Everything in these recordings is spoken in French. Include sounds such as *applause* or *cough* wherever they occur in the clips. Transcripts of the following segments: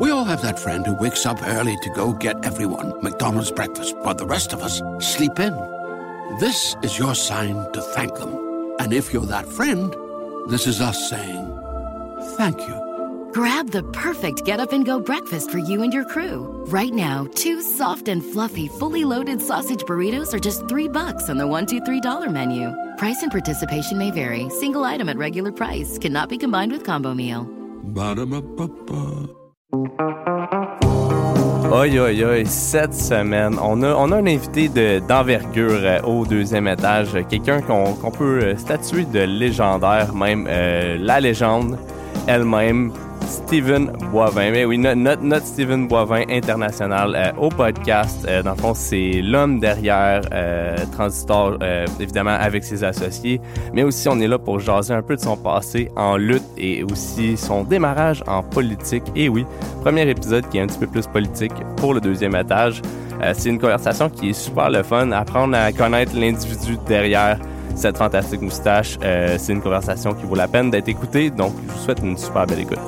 We all have that friend who wakes up early to go get everyone McDonald's breakfast, while the rest of us sleep in. This is your sign to thank them. And if you're that friend, this is us saying thank you. Grab the perfect get up and go breakfast for you and your crew. Right now, two soft and fluffy, fully loaded sausage burritos are just three bucks on the one, two, three dollar menu. Price and participation may vary. Single item at regular price cannot be combined with combo meal. Ba-da-ba-ba-ba. Oi, oi, oi, cette semaine, on a, a un invité de- d'envergure euh, au deuxième étage, quelqu'un qu'on qu'on peut euh, statuer de légendaire, même euh, la légende elle-même, Steven Boivin. Mais oui, no- notre, Steven Boivin international euh, au podcast. Euh, dans le fond, c'est l'homme derrière euh, Transistor, évidemment avec ses associés, mais aussi on est là pour jaser un peu de son passé en lutte et aussi son démarrage en politique. Et oui, premier épisode qui est un petit peu plus politique pour le deuxième étage. C'est une conversation qui est super le fun, apprendre à connaître l'individu derrière cette fantastique moustache. C'est une conversation qui vaut la peine d'être écoutée, donc je vous souhaite une super belle écoute.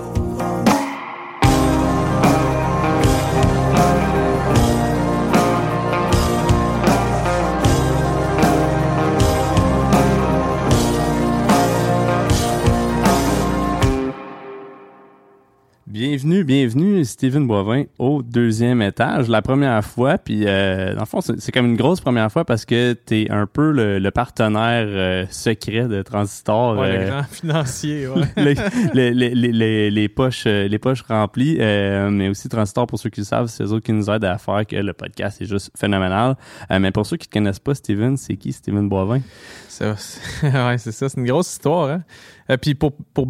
Bienvenue, bienvenue, Steven Boivin, au deuxième étage, la première fois. Puis, euh, dans le fond, c'est comme une grosse première fois parce que t'es un peu le, le partenaire euh, secret de Transistor. Ouais, euh, le grand financier, *laughs* ouais. les, poches, euh, les poches remplies, euh, mais aussi Transistor, pour ceux qui le savent, c'est eux autres qui nous aident à faire que le podcast est juste phénoménal. Euh, mais pour ceux qui ne connaissent pas Steven, c'est qui Steven Boivin? Ça, *laughs* ouais, c'est ça. C'est une grosse histoire. Hein? Euh, puis pour, pour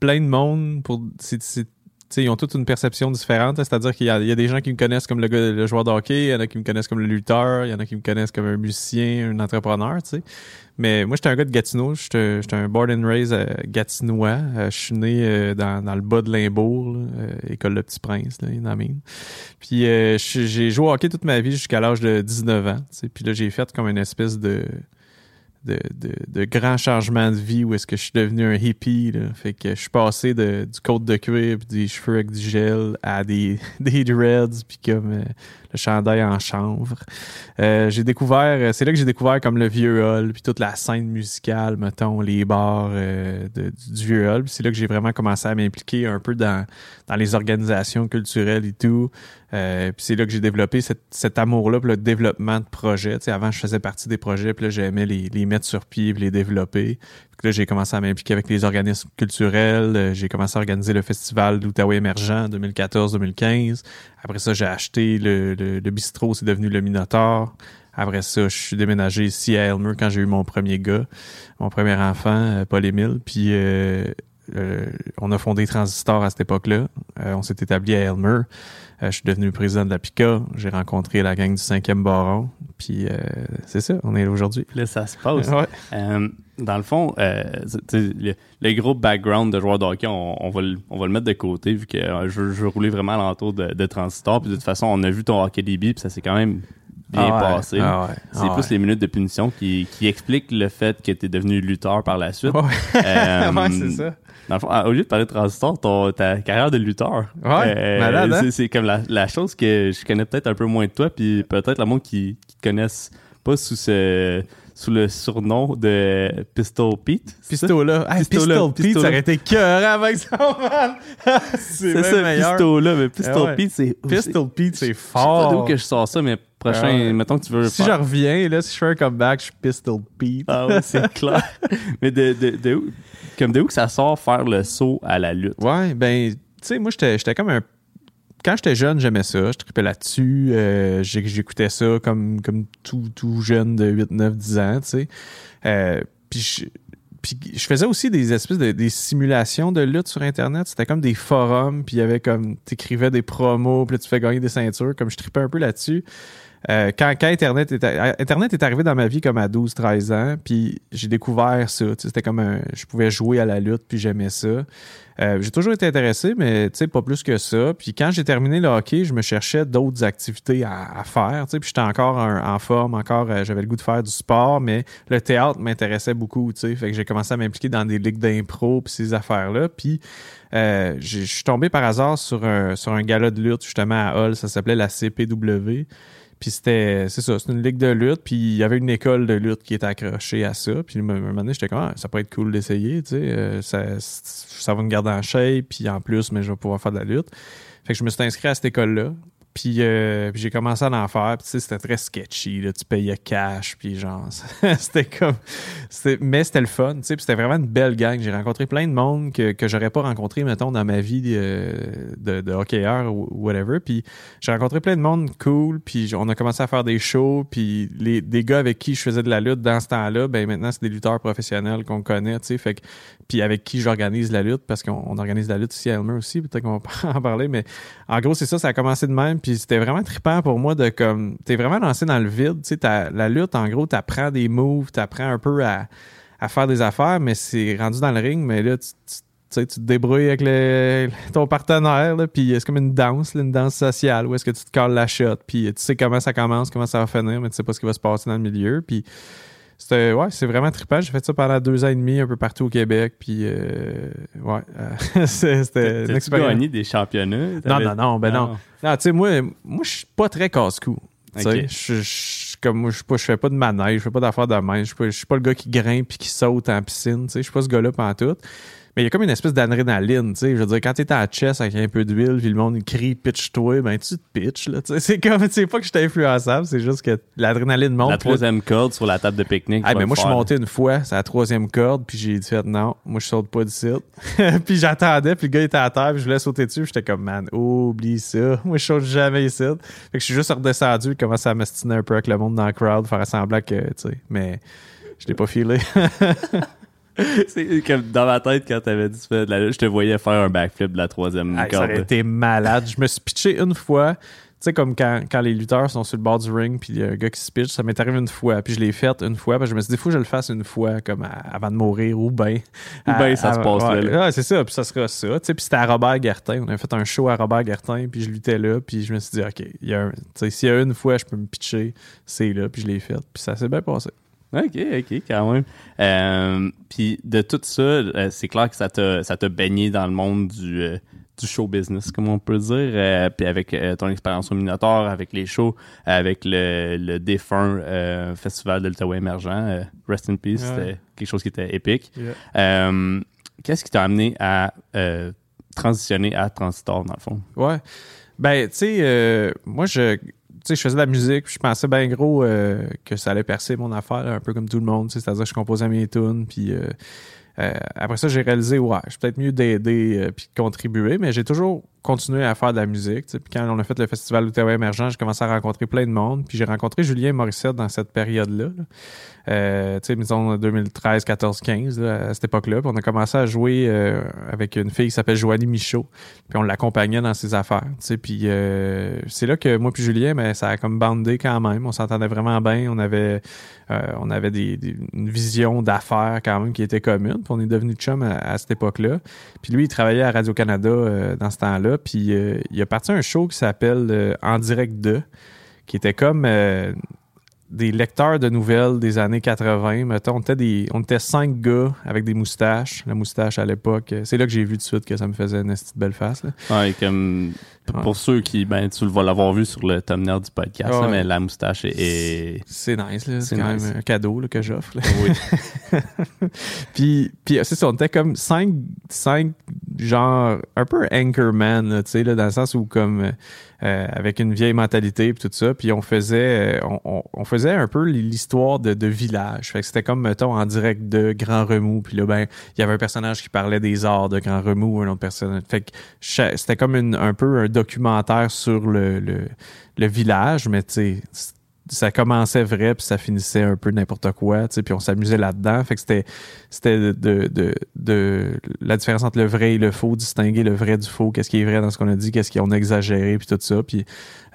plein de monde, pour, c'est, c'est- tu sais, ils ont toutes une perception différente. hein. C'est-à-dire qu'il y y a des gens qui me connaissent comme le, gars, le joueur de hockey, il y en a qui me connaissent comme le lutteur, il y en a qui me connaissent comme un musicien, un entrepreneur, tu sais. Mais moi, j'étais un gars de Gatineau. J'étais un born and raised euh, gatinois. Euh, je suis né euh, dans, dans le bas de Limbourg, euh, école Le Petit Prince, là, in Amine. Puis euh, j'ai joué au hockey toute ma vie jusqu'à l'âge de 19 ans. tu sais. Puis là, j'ai fait comme une espèce de de, de, de grands changements de vie où est-ce que je suis devenu un hippie. Là. Fait que je suis passé de, du côte de cuir puis des cheveux avec du gel à des, *laughs* des dreads puis comme euh, chandail en chanvre. Euh, j'ai découvert, c'est là que j'ai découvert comme le vieux hall puis toute la scène musicale, mettons, les bars euh, du, vieux hall. C'est là que j'ai vraiment commencé à m'impliquer un peu dans, dans les organisations culturelles et tout. Euh, puis c'est là que j'ai développé cet amour-là pour le développement de projets. Avant, je faisais partie des projets, puis là, j'aimais les, mettre sur pied puis les développer. Là, j'ai commencé à m'impliquer avec les organismes culturels. Euh, J'ai commencé à organiser le festival d'Outaouais émergent en 2014-2015. Après ça, j'ai acheté le, le, le bistrot, c'est devenu le Minotaur. Après ça, je suis déménagé ici à Elmer quand j'ai eu mon premier gars, mon premier enfant, euh, Paul-Émile. Puis euh, euh, on a fondé Transistor à cette époque-là. Euh, on s'est établi à Elmer. Je suis devenu président de la PICA. J'ai rencontré la gang du 5e baron. Puis c'est ça, on est là aujourd'hui. Là, ça se passe. Ouais. Euh, dans le fond, euh, le, le gros background de joueur de hockey, on, on va, le, on va le mettre de côté vu que euh, je, je rouler vraiment à l'entour de, de Transistor. Puis de toute façon, on a vu ton hockey DB, puis ça s'est quand même bien Ah ouais, passé. ah ouais, C'est ah plus ouais. les minutes de punition qui, qui expliquent le fait que tu es devenu lutteur par la suite. *laughs* Euh, Ouais, c'est ça. Dans le fond, au lieu de parler de Transistor, ton, ta carrière de lutteur. Ouais, malade, hein? c'est- comme la, la chose que je connais peut-être un peu moins de toi, puis peut-être le monde qui, qui te connaissent pas sous ce sous le surnom de Pistol Pete. Pistola. Hey, Pistola, Pistol Pete, Pistola. ça aurait été cœur avec ça, man. c'est ça, meilleur. Pistola, mais Pistol Ah ouais. Pete, c'est. Pistol Pete, c'est Je sais pas d'où fort. que je sors ça, mais prochain, Ah ouais. mettons que tu veux. Si je reviens, là, si je fais un comeback, je suis Pistol Pete. Ah ouais, c'est *laughs* clair. mais de, de, comme de où que ça sort faire le saut à la lutte? Ouais, ben, tu sais, moi, j'étais j'étais comme un. Quand j'étais jeune, j'aimais ça. Je tripais là-dessus. euh, J'écoutais ça comme, comme tout, tout jeune de 8, 9, 10 ans, tu sais. Euh, puis je, faisais aussi des espèces de simulations de lutte sur Internet. C'était comme des forums, puis il y avait comme. T'écrivais des promos, puis tu fais gagner des ceintures. Comme je tripais un peu là-dessus. Euh, quand, quand Internet, est, Internet est arrivé dans ma vie comme à 12-13 ans, puis j'ai découvert ça. C'était comme un, je pouvais jouer à la lutte, puis j'aimais ça. Euh, j'ai toujours été intéressé, mais pas plus que ça. Puis quand j'ai terminé le hockey, je me cherchais d'autres activités à, faire. Puis j'étais encore en forme, encore euh, j'avais le goût de faire du sport, mais le théâtre m'intéressait beaucoup. Fait que j'ai commencé à m'impliquer dans des ligues d'impro puis ces affaires-là. Puis euh, je suis tombé par hasard sur un, sur un de lutte justement à Hall, ça s'appelait la CPW. Puis c'était, c'est ça, c'est une ligue de lutte, puis il y avait une école de lutte qui était accrochée à ça. Puis à un moment donné, j'étais comme, ah, ça pourrait être cool d'essayer, tu sais, euh, ça, ça va me garder en shape, puis en plus, mais je vais pouvoir faire de la lutte. Fait que je me suis inscrit à cette école-là. Euh, puis, j'ai commencé à en faire. Puis c'était très sketchy. Là. Tu payais cash. Puis genre, *laughs* c'était comme. Mais c'était le fun. Puis c'était vraiment une belle gang. J'ai rencontré plein de monde que, que j'aurais pas rencontré, mettons, dans ma vie euh, de, de hockeyeur ou whatever. Puis j'ai rencontré plein de monde cool. Puis on a commencé à faire des shows. Puis les, des gars avec qui je faisais de la lutte dans ce temps-là, ben maintenant, c'est des lutteurs professionnels qu'on connaît. Fait que, puis avec qui j'organise la lutte, parce qu'on organise la lutte ici à Elmer aussi. Peut-être qu'on va *laughs* en parler. Mais en gros, c'est ça. Ça a commencé de même. Puis c'était vraiment trippant pour moi de comme. T'es vraiment lancé dans le vide. Tu sais, la lutte, en gros, t'apprends des moves, t'apprends un peu à, faire des affaires, mais c'est rendu dans le ring, mais là, tu, tu te débrouilles avec ton partenaire, puis c'est comme une danse, une danse sociale, où est-ce que tu te colles la shot, puis tu sais comment ça commence, comment ça va finir, mais tu sais pas ce qui va se passer dans le milieu, puis c'était ouais, c'est vraiment trippant. J'ai fait ça pendant deux ans et demi un peu partout au Québec. Puis euh, ouais, euh, *laughs* c'était une expérience. gagné des championnats? Non, non, non, ben non. Non, tu sais, moi, moi je suis pas très casse-cou. Okay. Je comme moi, je je fais pas de manège, je fais pas d'affaires de main. Je suis pas, pas le gars qui grimpe et qui saute en piscine. Je suis pas ce gars-là pendant tout. Mais il y a comme une espèce d'adrénaline, tu sais. Je veux dire, quand t'es à chess avec un peu d'huile, puis le monde crie pitch-toi, ben tu te pitches, là. C'est comme, *laughs* c'est pas que je suis influençable, c'est juste que l'adrénaline monte. La troisième corde sur la table de pique-nique. Ah, ben moi, je suis monté une fois, c'est la troisième corde, puis j'ai dit, fait, non, moi, je saute pas du site. *laughs* puis j'attendais, puis le gars était à terre, puis je voulais sauter dessus, puis j'étais comme, man, oublie ça. *laughs* Moi, je saute jamais ici. Fait que je suis juste redescendu, et commencé à m'astiner un peu avec le monde dans le crowd, faire semblant que, tu sais, mais je l'ai pas filé. *laughs* c'est comme dans ma tête, quand t'avais dit de la je te voyais faire un backflip de la troisième corde. Ça aurait été malade. Je me suis pitché une fois. Tu sais, comme quand, quand, les lutteurs sont sur le bord du ring, puis il y a un gars qui se pitch, ça m'est arrivé une fois, puis je l'ai fait une fois, puis je me suis dit, il faut que je le fasse une fois, comme avant de mourir, ou bien. Ou bien ça se passe là. c'est ça, puis ça sera ça. Tu sais, puis c'était à Robert Gartin, on a fait un show à Robert Gartin, puis je luttais là, puis je me suis dit, OK, s'il y a une fois, je peux me pitcher, c'est là, puis je l'ai fait, puis ça s'est bien passé. OK, OK, quand même. Euh, puis de tout ça, euh, c'est clair que ça t'a, ça t'a baigné dans le monde du, euh, du show business, comme on peut dire. puis avec ton expérience au Minotaur, avec les shows, avec le, le défunt Festival de l'Ottawa émergent, Rest in Peace, c'était quelque chose qui était épique. qu'est-ce qui t'a amené à transitionner à Transistor, dans le fond? Ouais. Ben, tu sais, moi, je je faisais de la musique, puis je pensais bien gros euh, que ça allait percer mon affaire, un peu comme tout le monde. C'est-à-dire que je composais mes tunes, puis euh, euh, après ça, j'ai réalisé, ouais, je suis peut-être mieux d'aider puis de contribuer, mais j'ai toujours continué à faire de la musique. Puis quand on a fait le festival Outaouais émergent, j'ai commencé à rencontrer plein de monde. Puis j'ai rencontré Julien Morissette dans cette période-là. Euh, tu sais, disons 2013, 14, 15, à cette époque-là. Puis on a commencé à jouer euh, avec une fille qui s'appelle Joanie Michaud. Puis on l'accompagnait dans ses affaires. Puis euh, c'est là que moi puis Julien, mais ben, ça a comme bandé quand même. On s'entendait vraiment bien. On avait, on avait des, une vision d'affaires quand même qui était commune. Puis on est devenu chum à cette époque-là. Puis lui, il travaillait à Radio-Canada dans ce temps-là. Puis euh, il a parti un show qui s'appelle euh, En direct de, qui était comme euh, des lecteurs de nouvelles des années 80. Mettons, on était, des, on était cinq gars avec des moustaches. La moustache à l'époque, c'est là que j'ai vu tout de suite que ça me faisait une petite belle face. Là. comme pour ceux qui, ben, tu vas l'avoir vu sur le thumbnail du podcast, mais la moustache est. C'est nice, C'est quand même un cadeau que j'offre. Oui. *laughs* puis, puis c'est ça, on était comme cinq, cinq genre, un peu Anchorman, tu sais, dans le sens où, comme, euh, avec une vieille mentalité, puis tout ça. Puis on faisait, euh, on, faisait un peu l'histoire de, de village. Fait que c'était comme, mettons, en direct de Grand Remous. Puis là, ben, il y avait un personnage qui parlait des arts de Grand Remous, un autre personnage. Fait que c'était comme une, un peu un documentaire sur le, le, village, mais tu sais, ça commençait vrai puis ça finissait un peu n'importe quoi, puis on s'amusait là-dedans. Fait que c'était c'était de, de, de, la différence entre le vrai et le faux, distinguer le vrai du faux, qu'est-ce qui est vrai dans ce qu'on a dit, qu'est-ce qu'on a exagéré puis tout ça. Puis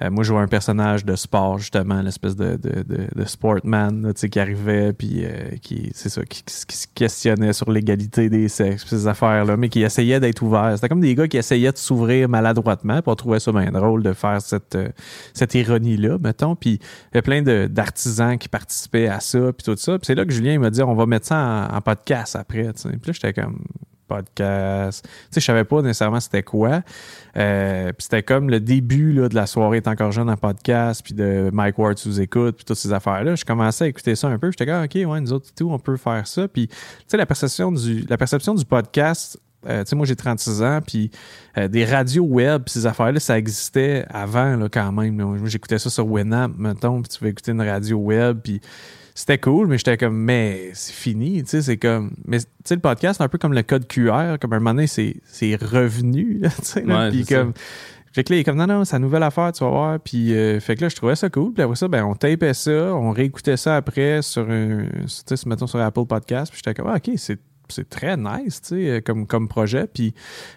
euh, moi, je jouais un personnage de sport, justement, l'espèce de, de, sportman là, qui arrivait, puis euh, qui, c'est ça, qui, se questionnait sur l'égalité des sexes, ces affaires-là, mais qui essayait d'être ouvert. C'était comme des gars qui essayaient de s'ouvrir maladroitement, puis on trouvait ça bien drôle de faire cette, euh, cette ironie-là, mettons. Puis plein d'artisans qui participaient à ça, puis tout ça. Puis c'est là que Julien il m'a dit on va mettre ça en, podcast après. Puis là, j'étais comme podcast. Tu sais, je savais pas nécessairement c'était quoi. Euh, puis c'était comme le début là, de la soirée est encore jeune en podcast, puis de Mike Ward sous écoute, puis toutes ces affaires-là. Je commençais à écouter ça un peu. J'étais comme, OK, ouais, nous autres, tout, on peut faire ça. Puis, tu sais, la perception du, la perception du podcast, euh, tu sais, moi, j'ai 36 ans, puis euh, des radios web, ces affaires-là, ça existait avant, là, quand même. Moi, j'écoutais ça sur Winamp, mettons, puis tu veux écouter une radio web, puis c'était cool, mais j'étais comme, mais c'est fini, tu sais, c'est comme, mais tu sais, le podcast, c'est un peu comme le code QR, comme un moment donné, c'est, c'est revenu, *laughs* tu sais, puis comme, fait que là, il est comme, non, non, c'est une nouvelle affaire, tu vas voir. Puis, euh, fait que là, je trouvais ça cool. Puis après ça, ben, on tapait ça, on réécoutait ça après sur un, tu sais, mettons sur Apple Podcast. Puis j'étais comme, ah, OK, c'est c'est très nice, tu sais, comme, comme projet. Puis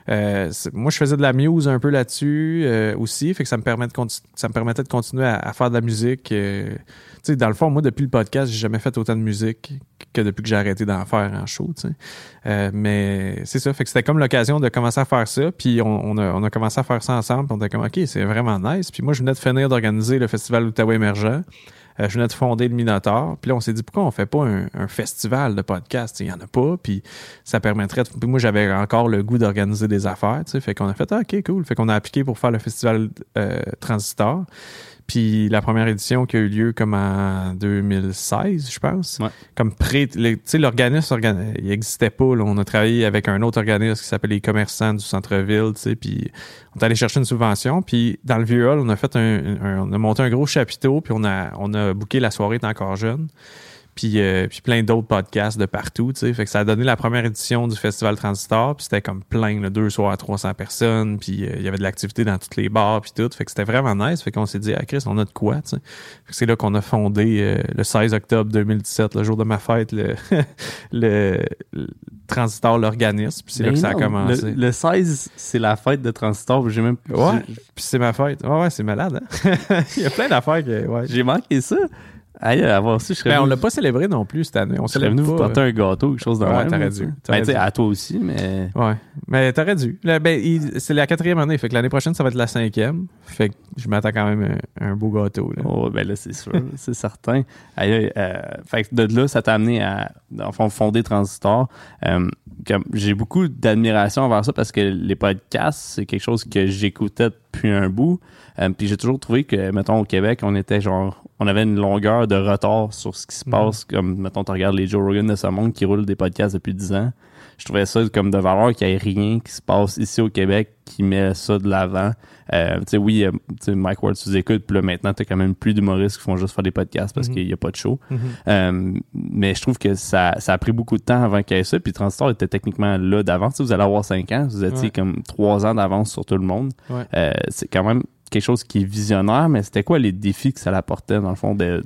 euh, moi, je faisais de la muse un peu là-dessus euh, aussi, fait que ça me, permet de ça me permettait de continuer à, faire de la musique. Euh, tu sais, dans le fond, moi, depuis le podcast, j'ai jamais fait autant de musique que depuis que j'ai arrêté d'en faire en show, tu sais. mais c'est ça, fait que c'était comme l'occasion de commencer à faire ça, puis on, a, on, a, commencé à faire ça ensemble, on était comme, OK, c'est vraiment nice. Puis moi, je venais de finir d'organiser le Festival Outaouais émergent. Euh, je venais de fonder le Minotaur. Puis là, on s'est dit, pourquoi on fait pas un, festival de podcasts? Il n'y en a pas. Puis ça permettrait... Puis moi, j'avais encore le goût d'organiser des affaires. Fait qu'on a fait, ah, OK, cool. Fait qu'on a appliqué pour faire le festival euh, Transistor. Puis la première édition qui a eu lieu comme en 2016, je pense. Comme pré, tu sais, l'organisme, il n'existait pas. On a travaillé avec un autre organisme qui s'appelle les commerçants du centre-ville, tu sais, puis on est allé chercher une subvention. Puis dans le vieux hall, on a fait un, on a monté un gros chapiteau, puis on a, on a booké la soirée est encore jeune puis, euh, puis plein d'autres podcasts de partout, tu sais. Fait que ça a donné la première édition du Festival Transistor, puis c'était comme plein, là, deux soirs à 300 personnes, puis euh, il y avait de l'activité dans toutes les bars, puis tout. Fait que c'était vraiment nice. Fait qu'on s'est dit, ah Chris, on a de quoi, tu sais. c'est là qu'on a fondé euh, le 16 octobre 2017, le jour de ma fête, *laughs* le, le, Transistor, l'organisme. Puis c'est là que ça a commencé. Le, 16, c'est la fête de Transistor, j'ai même... Ouais, puis c'est ma fête. Ouais, ouais, c'est malade, hein? *laughs* il y a plein d'affaires que... Ouais. J'ai manqué ça. Aïe, avoir aussi, je serais ben, on l'a pas célébré non plus cette année. On serait venu vous porter un gâteau, quelque chose de Ouais, t'aurais dû. Ben, dû. à toi aussi, mais. Ouais. Mais t'aurais dû. ben, c'est la quatrième année. Fait que l'année prochaine, ça va être la cinquième. Fait que je m'attends quand même un, un beau gâteau. Là. Oh, ben là, c'est sûr. *laughs* c'est certain. Aïe, euh, fait que de là, ça t'a amené à, fond, fonder Transistor. Euh, j'ai beaucoup d'admiration envers ça parce que les podcasts, c'est quelque chose que j'écoutais depuis un bout. Euh, puis j'ai toujours trouvé que, mettons, au Québec, on était genre, on avait une longueur de retard sur ce qui se passe. Comme, mettons, tu regardes les Joe Rogan de ce monde qui roulent des podcasts depuis 10 ans. Je trouvais ça comme de valeur qu'il n'y ait rien qui se passe ici au Québec qui met ça de l'avant. Euh, tu sais, oui, euh, Mike Ward sous écoute, puis là, maintenant, t'as quand même plus d'humoristes qui font juste faire des podcasts parce mhm. qu'il n'y a pas de show. Mhm. euh, mais je trouve que ça, ça a pris beaucoup de temps avant qu'il y ait ça, puis Transistor était techniquement là d'avance. Vous allez avoir 5 ans, vous étiez comme 3 ans d'avance sur tout le monde. C'est quand même quelque chose qui est visionnaire, mais c'était quoi les défis que ça apportait, dans le fond, de,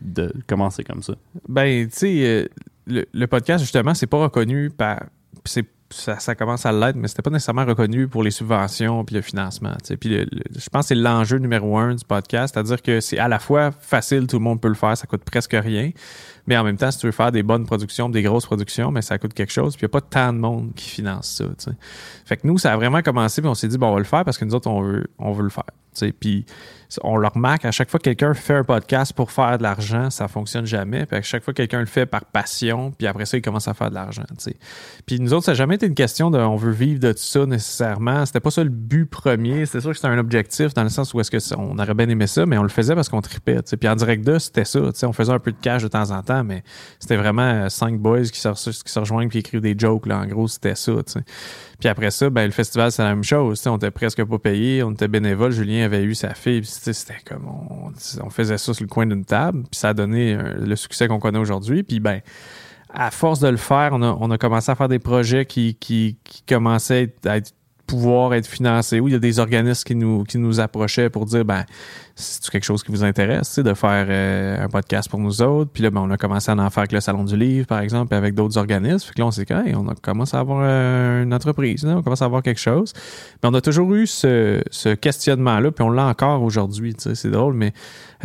commencer comme ça? Ben, tu sais, euh, le, podcast, justement, c'est pas reconnu par. C'est ça, commence à l'être, mais c'était pas nécessairement reconnu pour les subventions puis le financement. Puis je pense que c'est l'enjeu numéro un du podcast, c'est-à-dire que c'est à la fois facile, tout le monde peut le faire, ça coûte presque rien, mais en même temps, si tu veux faire des bonnes productions, des grosses productions, mais ça coûte quelque chose, puis il n'y a pas tant de monde qui finance ça. Fait que nous, ça a vraiment commencé, puis on s'est dit, bon, on va le faire parce que nous autres, on veut, on veut le faire. Puis on le remarque, à chaque fois que quelqu'un fait un podcast pour faire de l'argent, ça fonctionne jamais. Puis à chaque fois que quelqu'un le fait par passion, puis après ça, il commence à faire de l'argent. Puis nous autres, ça n'a jamais été une question de on veut vivre de tout ça nécessairement. C'était pas ça le but premier. C'était sûr que c'était un objectif dans le sens où est-ce que on aurait bien aimé ça, mais on le faisait parce qu'on tripait. Puis en direct de, c'était ça. On faisait un peu de cash de temps en temps, mais c'était vraiment euh, cinq boys qui se, qui rejoignent puis écrivent des jokes. Là. En gros, c'était ça. Puis après ça, ben, le festival, c'est la même chose. on était presque pas payé, on était bénévole. Julien avait eu sa fille. C'était comme on, faisait ça sur le coin d'une table. Puis ça a donné euh, le succès qu'on connaît aujourd'hui. Puis ben, à force de le faire, on a, commencé à faire des projets qui, commençaient à pouvoir être financé, où il y a des organismes qui nous, qui nous approchaient pour dire, ben, c'est quelque chose qui vous intéresse, de faire euh, un podcast pour nous autres? Puis là, ben, on a commencé à en faire avec le Salon du Livre, par exemple, et avec d'autres organismes. Que là, on s'est dit, on a commencé à avoir euh, une entreprise, on commence à avoir quelque chose. Mais on a toujours eu ce, ce questionnement-là, puis on l'a encore aujourd'hui. C'est drôle, mais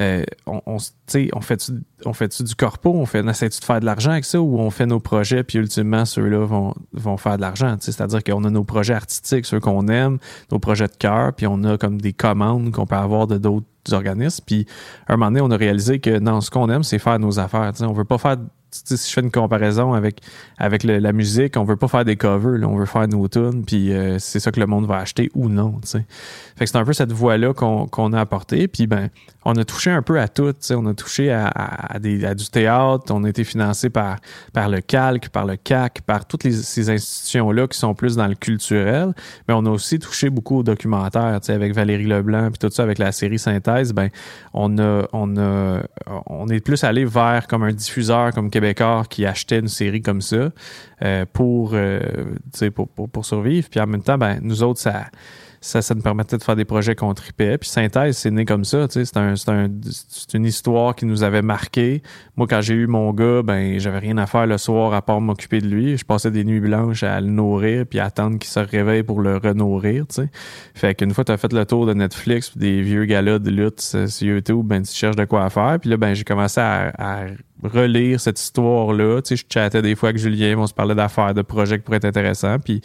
euh, on, on, on fait-tu on fait du corpo, on, fait, on essaie-tu de faire de l'argent avec ça? Ou on fait nos projets, puis ultimement, ceux-là vont, vont faire de l'argent. C'est-à-dire qu'on a nos projets artistiques, ceux qu'on aime, nos projets de cœur, puis on a comme des commandes qu'on peut avoir de d'autres organismes. Puis, un moment donné, on a réalisé que non, ce qu'on aime, c'est faire nos affaires. On veut pas faire si je fais une comparaison avec, avec la musique, on veut pas faire des covers, on veut faire nos tunes, puis euh, c'est ça que le monde va acheter ou non. C'est un peu cette voie-là qu'on a apportée. Puis ben, on a touché un peu à tout. On a touché à, à, du théâtre, on a été financé par, par le Calque, par le CAC, par toutes ces institutions-là qui sont plus dans le culturel. Mais on a aussi touché beaucoup au documentaire, avec Valérie Leblanc, puis tout ça, avec la série Synthèse. Ben, on a, on a, on est plus allé vers comme un diffuseur comme Québec qui achetait une série comme ça euh, pour, euh, pour, pour, survivre. Puis en même temps, ben, nous autres, ça, ça, ça nous permettait de faire des projets qu'on tripait. Puis Synthèse, c'est né comme ça. C'est un, un, une histoire qui nous avait marqué. Moi, quand j'ai eu mon gars, ben j'avais rien à faire le soir à part m'occuper de lui. Je passais des nuits blanches à le nourrir puis à attendre qu'il se réveille pour le renourrir. sais. Fait qu'une fois tu as fait le tour de Netflix des vieux galas de lutte sur YouTube, ben tu cherches de quoi faire. Puis là, ben j'ai commencé à, à relire cette histoire-là. Je chattais des fois avec Julien, on se parlait d'affaires, de projets qui pourraient être intéressants. Puis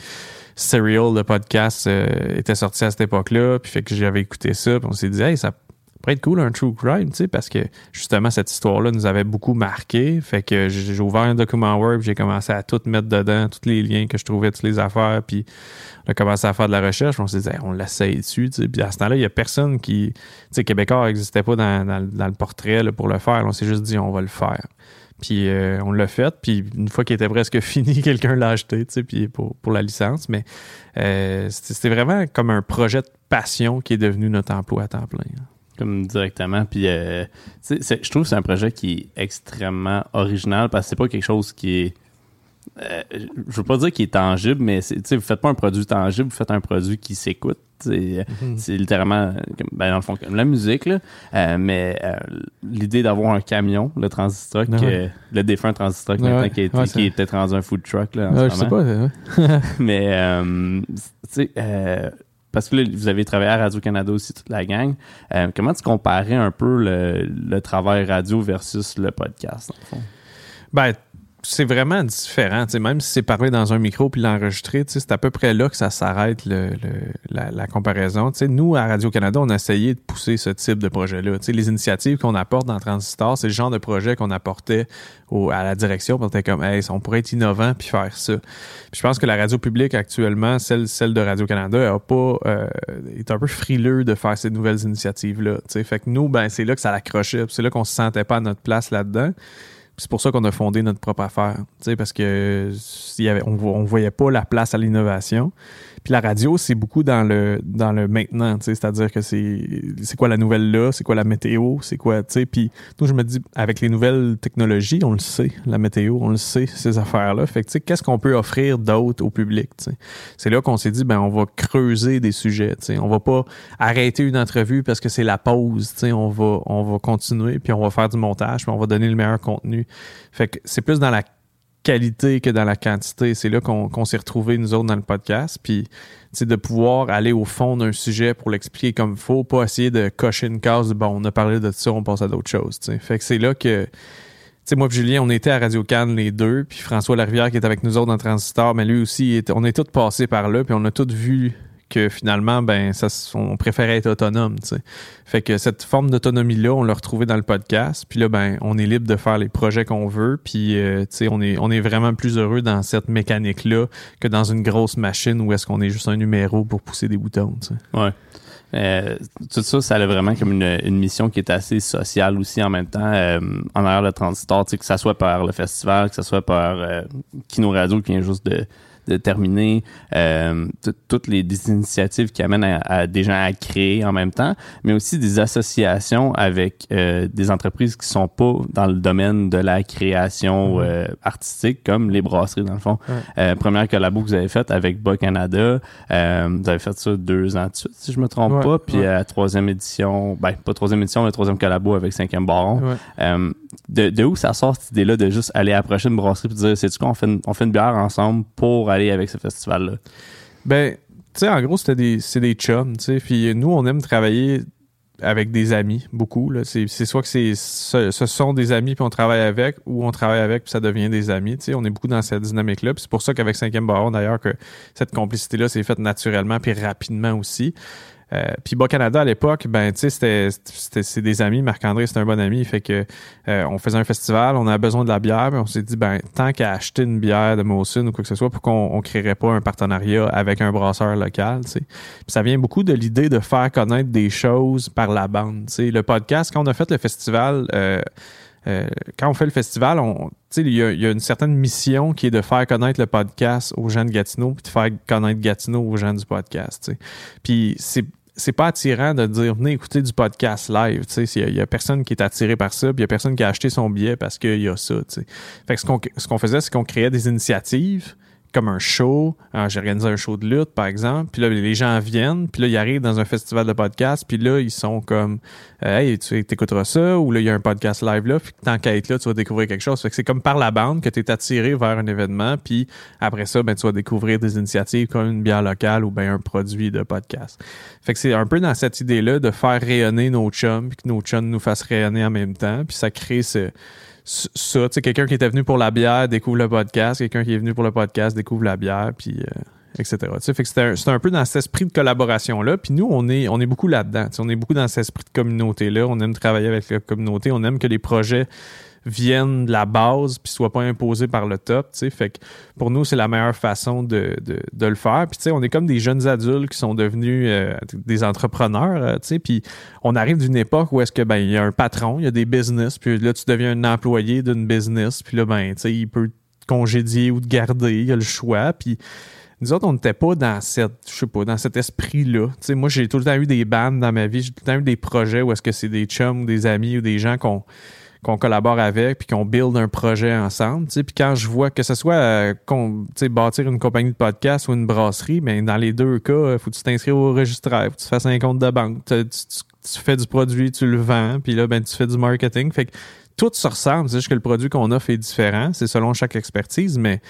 Serial, le podcast, euh, était sorti à cette époque-là, puis fait que j'avais écouté ça, puis on s'est dit, hey, ça pourrait être cool un true crime, tu sais, parce que justement, cette histoire-là nous avait beaucoup marqué. Fait que j'ai ouvert un document Word, j'ai commencé à tout mettre dedans, tous les liens que je trouvais, toutes les affaires, puis on a commencé à faire de la recherche. On s'est dit, on l'essaye dessus. Puis à ce temps-là, il y a personne qui. Tu sais, Québécois n'existait pas dans, le portrait pour le faire. On s'est juste dit, on va le faire. Puis euh, on l'a fait. Puis une fois qu'il était presque *laughs* fini, quelqu'un l'a acheté, tu sais, puis pour, pour la licence. Mais euh, c'était vraiment comme un projet de passion qui est devenu notre emploi à temps plein. Comme directement. Puis euh, je trouve que c'est un projet qui est extrêmement original parce que c'est pas quelque chose qui est euh, je veux pas dire qu'il est tangible, mais vous faites pas un produit tangible, vous faites un produit qui s'écoute. C'est mhm. littéralement, ben, dans le fond, comme la musique, là. Euh, mais euh, l'idée d'avoir un camion, le Transistor, le défunt Transistor maintenant, qui, est, qui est peut-être rendu un food truck là, en ce moment. Sais pas, *laughs* *laughs* mais, tu sais, parce que là, vous avez travaillé à Radio-Canada aussi, toute la gang. comment tu comparais un peu le, le, travail radio versus le podcast, dans le fond? Ben, c'est vraiment différent. même si c'est parlé dans un micro puis l'enregistrer, c'est à peu près là que ça s'arrête le, la, la, comparaison. nous, à Radio-Canada, on a essayé de pousser ce type de projet-là. Les initiatives qu'on apporte dans Transistor, c'est le genre de projet qu'on apportait à la direction. On était comme, hey, on pourrait être innovant puis faire ça. je pense que la radio publique actuellement, celle, celle de Radio-Canada, a pas, euh, est un peu frileux de faire ces nouvelles initiatives-là. Fait que nous, ben, c'est là que ça l'accrochait. C'est là qu'on se sentait pas à notre place là-dedans c'est pour ça qu'on a fondé notre propre affaire. Parce que y avait, on, on voyait pas la place à l'innovation. Puis la radio, c'est beaucoup dans le dans le maintenant, c'est-à-dire que c'est c'est quoi la nouvelle là, c'est quoi la météo, c'est quoi, tu sais? Puis nous, je me dis, avec les nouvelles technologies, on le sait, la météo, on le sait, ces affaires-là. Fait que tu sais, qu'est-ce qu'on peut offrir d'autre au public, tu sais? C'est là qu'on s'est dit, ben on va creuser des sujets, tu sais. On va pas arrêter une entrevue parce que c'est la pause, tu sais. On va on va continuer, puis on va faire du montage, puis on va donner le meilleur contenu. Fait que c'est plus dans la qualité que dans la quantité. C'est là qu'on s'est retrouvés, nous autres, dans le podcast. Puis, de pouvoir aller au fond d'un sujet pour l'expliquer comme il faut, pas essayer de cocher une case, bon, on a parlé de ça, on passe à d'autres choses. Fait que c'est là que. sais, moi et Julien, on était à Radio Cannes les deux, puis François Larivière qui est avec nous autres dans Transistor, mais lui aussi, on est tous passés par là, puis on a tous vu que finalement, ben, ça, on préférait être autonome, tu sais. Fait que cette forme d'autonomie-là, on l'a retrouvée dans le podcast. Puis là, ben, on est libre de faire les projets qu'on veut. Puis, euh, on est, on est vraiment plus heureux dans cette mécanique-là que dans une grosse machine où est-ce qu'on est juste un numéro pour pousser des boutons, tu sais. Ouais. Euh, tout ça, ça a vraiment comme une, une, mission qui est assez sociale aussi en même temps, euh, en arrière le transistor, que ça soit par le festival, que ce soit par Kino Radio qui vient juste de de terminer euh, toutes les des initiatives qui amènent à, des gens à créer en même temps, mais aussi des associations avec euh, des entreprises qui sont pas dans le domaine de la création mhm. euh, artistique, comme les brasseries dans le fond. première collabo que vous avez faite avec Bas Canada, vous avez fait ça deux ans de suite, si je me trompe pas, puis à troisième édition, ben pas troisième édition, mais troisième collabo avec Cinquième Baron. De, de, où ça sort cette idée-là de juste aller approcher une brasserie et dire, c'est tu quoi, on fait, une, on fait une bière ensemble pour aller avec ce festival-là? Ben, tu sais, en gros, c'était des, c'est des chums, tu sais. Puis nous, on aime travailler avec des amis, beaucoup. Là. C'est, soit que c'est, ce, sont des amis puis on travaille avec, ou on travaille avec puis ça devient des amis. Tu sais, on est beaucoup dans cette dynamique-là. Puis c'est pour ça qu'avec Cinquième Baron, d'ailleurs, que cette complicité-là s'est faite naturellement puis rapidement aussi. Euh, puis Bas-Canada, à l'époque, ben, tu sais, c'était, c'est des amis. Marc-André, c'est un bon ami. Fait que euh, on faisait un festival, on avait besoin de la bière, on s'est dit, ben, tant qu'à acheter une bière de Molson ou quoi que ce soit, pourquoi on, on créerait pas un partenariat avec un brasseur local, tu ça vient beaucoup de l'idée de faire connaître des choses par la bande, tu. Le podcast, quand on a fait le festival... Euh, euh, quand on fait le festival, on, il y a, y a, une certaine mission qui est de faire connaître le podcast aux gens de Gatineau, puis de faire connaître Gatineau aux gens du podcast. Puis c'est c'est pas attirant de dire venez écouter du podcast live. Il y, a personne qui est attiré par ça, puis il y a personne qui a acheté son billet parce qu'il y a ça. Fait que ce qu'on faisait, c'est qu'on créait des initiatives comme un show. J'ai organisé un show de lutte, par exemple. Puis là, les gens viennent. Puis là, ils arrivent dans un festival de podcast. Puis là, ils sont comme Hey, tu écouteras ça. Ou là, il y a un podcast live là. Puis tant qu'à être là, tu vas découvrir quelque chose. Fait que c'est comme par la bande que tu es attiré vers un événement. Puis après ça, ben, tu vas découvrir des initiatives comme une bière locale ou bien un produit de podcast. Fait que c'est un peu dans cette idée-là de faire rayonner nos chums. Puis que nos chums nous fassent rayonner en même temps. Puis ça crée ce ça, tu sais, quelqu'un qui était venu pour la bière découvre le podcast, quelqu'un qui est venu pour le podcast découvre la bière, puis euh, etc. Tu sais, fait un, peu dans cet esprit de collaboration-là. Puis nous, on est, on est beaucoup là-dedans. Tu sais, on est beaucoup dans cet esprit de communauté-là. On aime travailler avec la communauté. On aime que les projets viennent de la base puis soient pas imposés par le top. Fait que pour nous, c'est la meilleure façon de, de, le faire. Puis on est comme des jeunes adultes qui sont devenus euh, des entrepreneurs, euh, sais. Puis on arrive d'une époque où est-ce que ben il y a un patron, il y a des business, puis là tu deviens un employé d'une business, puis là ben il peut te congédier ou te garder, il y a le choix, puis nous autres, on n'était pas dans cette, je sais pas, dans cet esprit-là. Moi, j'ai tout le temps eu des bandes dans ma vie, j'ai tout le temps eu des projets où est-ce que c'est des chums ou des amis ou des gens qu'on qu'on collabore avec puis qu'on build un projet ensemble. Puis quand je vois que ce soit euh, bâtir une compagnie de podcast ou une brasserie, mais ben, dans les deux cas, il faut que tu t'inscrives au registre, faut que tu fasses un compte de banque, tu, fais du produit, tu le vends, puis là, ben, tu fais du marketing. Fait que tout se ressemble. C'est juste que le produit qu'on offre est différent. C'est selon chaque expertise, mais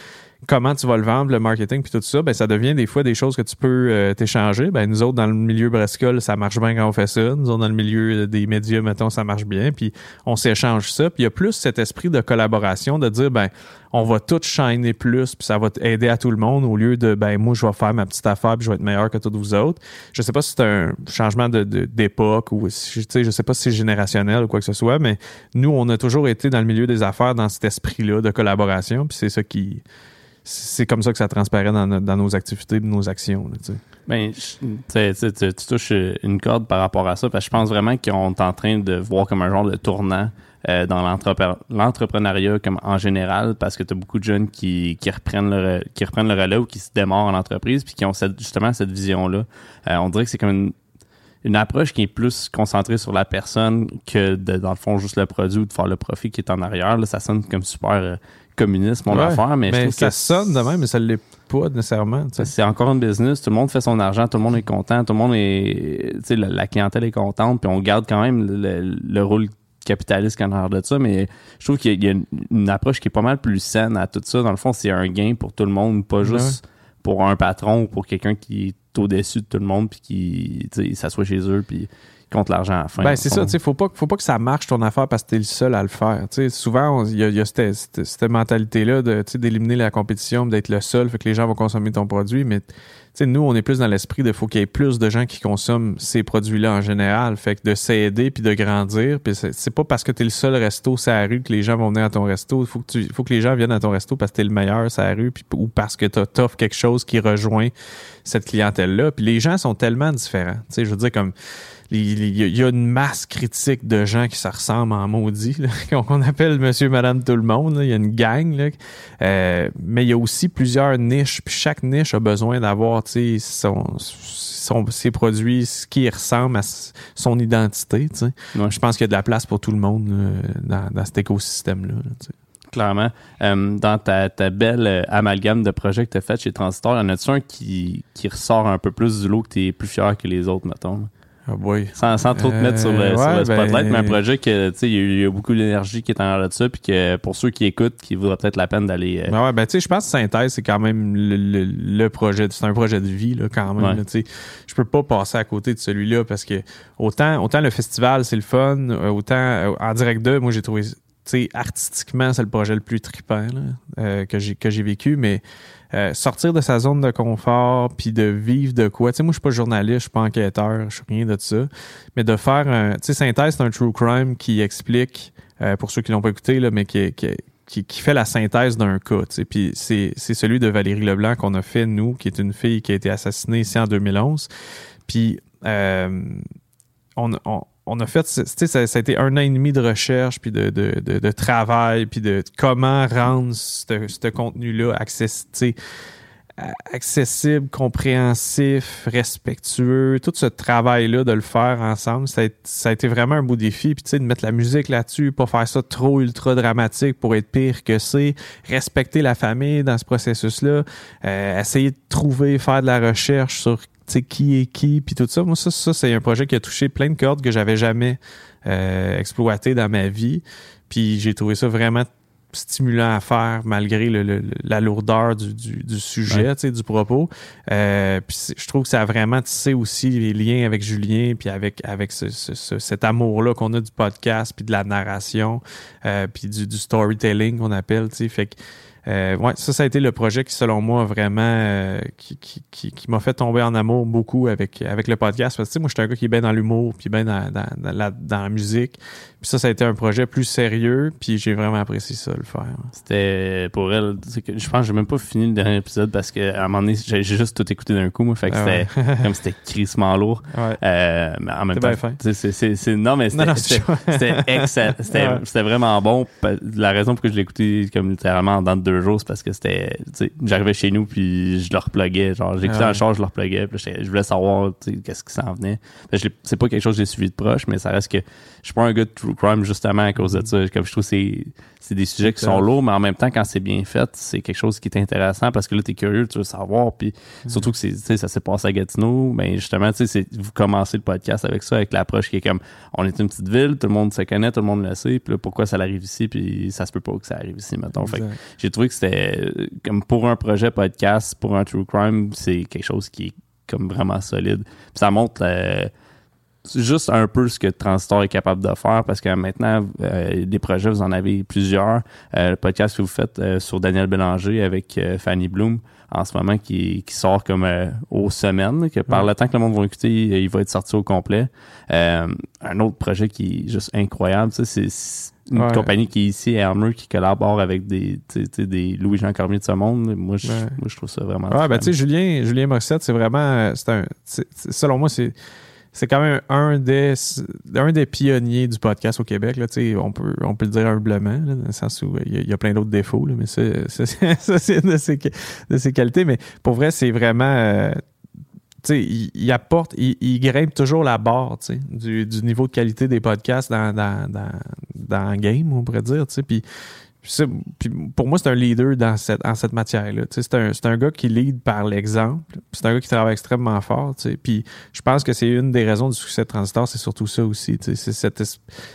comment tu vas le vendre, le marketing, puis tout ça, ben ça devient des fois des choses que tu peux euh, t'échanger. Ben nous autres dans le milieu brascole, ça marche bien quand on fait ça. Nous autres dans le milieu des médias, mettons, ça marche bien. Puis on s'échange ça. Puis il y a plus cet esprit de collaboration, de dire ben on va tout shiner plus, puis ça va aider à tout le monde au lieu de ben moi je vais faire ma petite affaire puis je vais être meilleur que tous vous autres. Je sais pas si c'est un changement de d'époque ou si, je sais pas si c'est générationnel ou quoi que ce soit, mais nous on a toujours été dans le milieu des affaires dans cet esprit-là de collaboration, puis c'est ça qui c'est comme ça que ça transparaît dans, nos activités, nos actions. ben, tu, touches une corde par rapport à ça, parce que je pense vraiment qu'on est en train de voir comme un genre de tournant euh, dans l'entrepreneuriat comme en général, parce que tu as beaucoup de jeunes qui, reprennent le, qui reprennent le relais ou qui se démarrent en entreprise, puis qui ont justement cette vision-là. Euh, on dirait que c'est comme une, approche qui est plus concentrée sur la personne que de, dans le fond juste le produit ou de faire le profit qui est en arrière. Là, ça sonne comme super euh, communiste, mon affaire, mais, je trouve ça sonne de même, mais ça ne l'est pas nécessairement. C'est encore une business, tout le monde fait son argent, tout le monde est content, tout le monde est. La, la clientèle est contente, puis on garde quand même le, rôle capitaliste qu'en arrière de ça, mais je trouve qu'il y, a une, approche qui est pas mal plus saine à tout ça. Dans le fond, c'est un gain pour tout le monde, pas juste pour un patron ou pour quelqu'un qui est au-dessus de tout le monde puis qui s'assoit chez eux puis contre l'argent à la fin. Ben, c'est ça, tu sais, faut pas, faut pas que ça marche ton affaire parce que tu es le seul à le faire. Tu sais, souvent, il y a, cette, cette, mentalité-là d'éliminer la compétition, d'être le seul, fait que les gens vont consommer ton produit, mais tu sais, nous, on est plus dans l'esprit de faut qu'il y ait plus de gens qui consomment ces produits-là en général. Fait que de s'aider puis de grandir. Puis c'est pas parce que tu es le seul resto sur la rue que les gens vont venir à ton resto. Il faut que, tu, faut que les gens viennent à ton resto parce que tu es le meilleur sur la rue puis, ou parce que tu offres quelque chose qui rejoint cette clientèle-là. Puis les gens sont tellement différents. Tu sais, je veux dire, comme il y, a une masse critique de gens qui se ressemblent en maudit, *laughs* qu'on appelle monsieur, madame, tout le monde. Il y a une gang. Là. Euh, mais il y a aussi plusieurs niches. Puis chaque niche a besoin d'avoir son, son, ses produits, ce qui ressemble à son identité. Je pense qu'il y a de la place pour tout le monde dans, dans cet écosystème-là. Clairement. Euh, dans ta, ta, belle euh, amalgame de projets que tu as fait chez Transistor, y en a-tu un qui, qui ressort un peu plus du lot que tu es plus fier que les autres, mettons? Oh boy. Sans, sans, trop te mettre sur le, sur le spotlight, mais un ben, projet que, tu sais, il y, a beaucoup d'énergie qui est en arrière de ça, puis que pour ceux qui écoutent, qui vaudrait peut-être la peine d'aller. Euh... Ben ouais, ben tu sais, je pense que Synthèse, c'est quand même le, le, projet, c'est un projet de vie, là, quand même. Tu sais, je peux pas passer à côté de celui-là parce que autant, autant le festival, c'est le fun, euh, autant euh, en direct 2, moi, j'ai trouvé, artistiquement, c'est le projet le plus trippant euh, que j'ai vécu, mais euh, sortir de sa zone de confort puis de vivre de quoi. Tu sais, moi, je suis pas journaliste, je suis pas enquêteur, je suis rien de ça. Mais de faire un. Tu sais, Synthèse, c'est un true crime qui explique, euh, pour ceux qui l'ont pas écouté, là, mais qui, qui, qui, fait la synthèse d'un cas. Tu. Puis c'est, celui de Valérie Leblanc qu'on a fait, nous, qui est une fille qui a été assassinée ici en 2011. Puis on on a fait, ça, ça, a été un an et demi de recherche, puis de, de, de, travail, puis de comment rendre ce contenu-là accessible, compréhensif, respectueux, tout ce travail-là de le faire ensemble, ça a, été vraiment un beau défi. Puis tu sais, de mettre la musique là-dessus, pas faire ça trop ultra dramatique pour être pire que c'est, respecter la famille dans ce processus-là, euh, essayer de trouver, faire de la recherche sur qui est qui, puis tout ça. Moi, ça, ça c'est un projet qui a touché plein de cordes que j'avais jamais euh, exploité dans ma vie. Puis j'ai trouvé ça vraiment stimulant à faire malgré le, la lourdeur du, du, du sujet, du propos. Euh, puis je trouve que ça a vraiment tissé aussi les liens avec Julien, puis avec avec ce, ce, cet amour-là qu'on a du podcast, puis de la narration, euh, puis du, du storytelling qu'on appelle, tu sais. Fait que euh, ouais, ça, ça a été le projet qui, selon moi, vraiment, euh, qui, qui, qui, qui m'a fait tomber en amour beaucoup avec, avec le podcast. Parce que, moi, je suis un gars qui est bien dans l'humour, puis bien dans, dans, dans, la, dans la musique. Puis ça, ça a été un projet plus sérieux, puis j'ai vraiment apprécié ça, le faire. C'était pour elle, je pense que j'ai même pas fini le dernier épisode parce qu'à un moment donné, j'ai juste tout écouté d'un coup, moi, fait que ah c'était comme c'était crissement lourd. Ouais. Euh, mais en même temps, c'est non, mais c'était *laughs* excellent, c'était vraiment bon. La raison pour que je l'ai écouté comme littéralement dans deux jours, c'est parce que c'était, j'arrivais chez nous puis je le repluguais, genre j'écoutais ah en charge, je le repluguais, puis je voulais savoir qu'est-ce qui s'en venait. C'est pas quelque chose que j'ai suivi de proche, mais ça reste que je suis pas un gars de true crime justement à cause de ça. Comme je trouve c'est c'est des sujets qui sont lourds, mais en même temps quand c'est bien fait, c'est quelque chose qui est intéressant parce que là t'es curieux, tu veux savoir, puis mm. surtout que c'est ça s'est passé à Gatineau, mais justement tu sais vous commencez le podcast avec ça, avec l'approche qui est comme on est une petite ville, tout le monde se connaît, tout le monde le sait, puis là, pourquoi ça arrive ici, puis ça se peut pas que ça arrive ici mettons. Fait j'ai trouvé que c'était comme pour un projet podcast, pour un true crime, c'est quelque chose qui est comme vraiment solide. Ça montre euh, juste un peu ce que Transistor est capable de faire parce que maintenant, euh, des projets, vous en avez plusieurs. Euh, le podcast que vous faites sur Daniel Bélanger avec Fanny Bloom en ce moment qui, qui sort comme aux semaines, que par le temps que le monde va écouter, il va être sorti au complet. un autre projet qui est juste incroyable, c'est une compagnie qui est ici, Elmer, qui collabore avec des, des Louis-Jean Cormier de ce monde. Moi, je, moi, je trouve ça vraiment... Ouais, ben tu sais, Julien, Julien Morissette, c'est vraiment... c'est un Selon moi, c'est c'est quand même un des, un des pionniers du podcast au Québec. Là, on, peut, on peut le dire humblement, dans le sens où il y, a, plein d'autres défauts, mais ça, *laughs* c'est de ses, de ses qualités. Mais pour vrai, c'est vraiment. Euh, il, il, apporte, il, grimpe toujours la barre du, du niveau de qualité des podcasts dans, dans, dans, dans game, on pourrait dire. Puis puis pour moi, c'est un leader dans cette, en cette matière-là. C'est un, un gars qui lead par l'exemple. C'est un gars qui travaille extrêmement fort. Puis je pense que c'est une des raisons du succès de Transistor, c'est surtout ça aussi. C'est cet,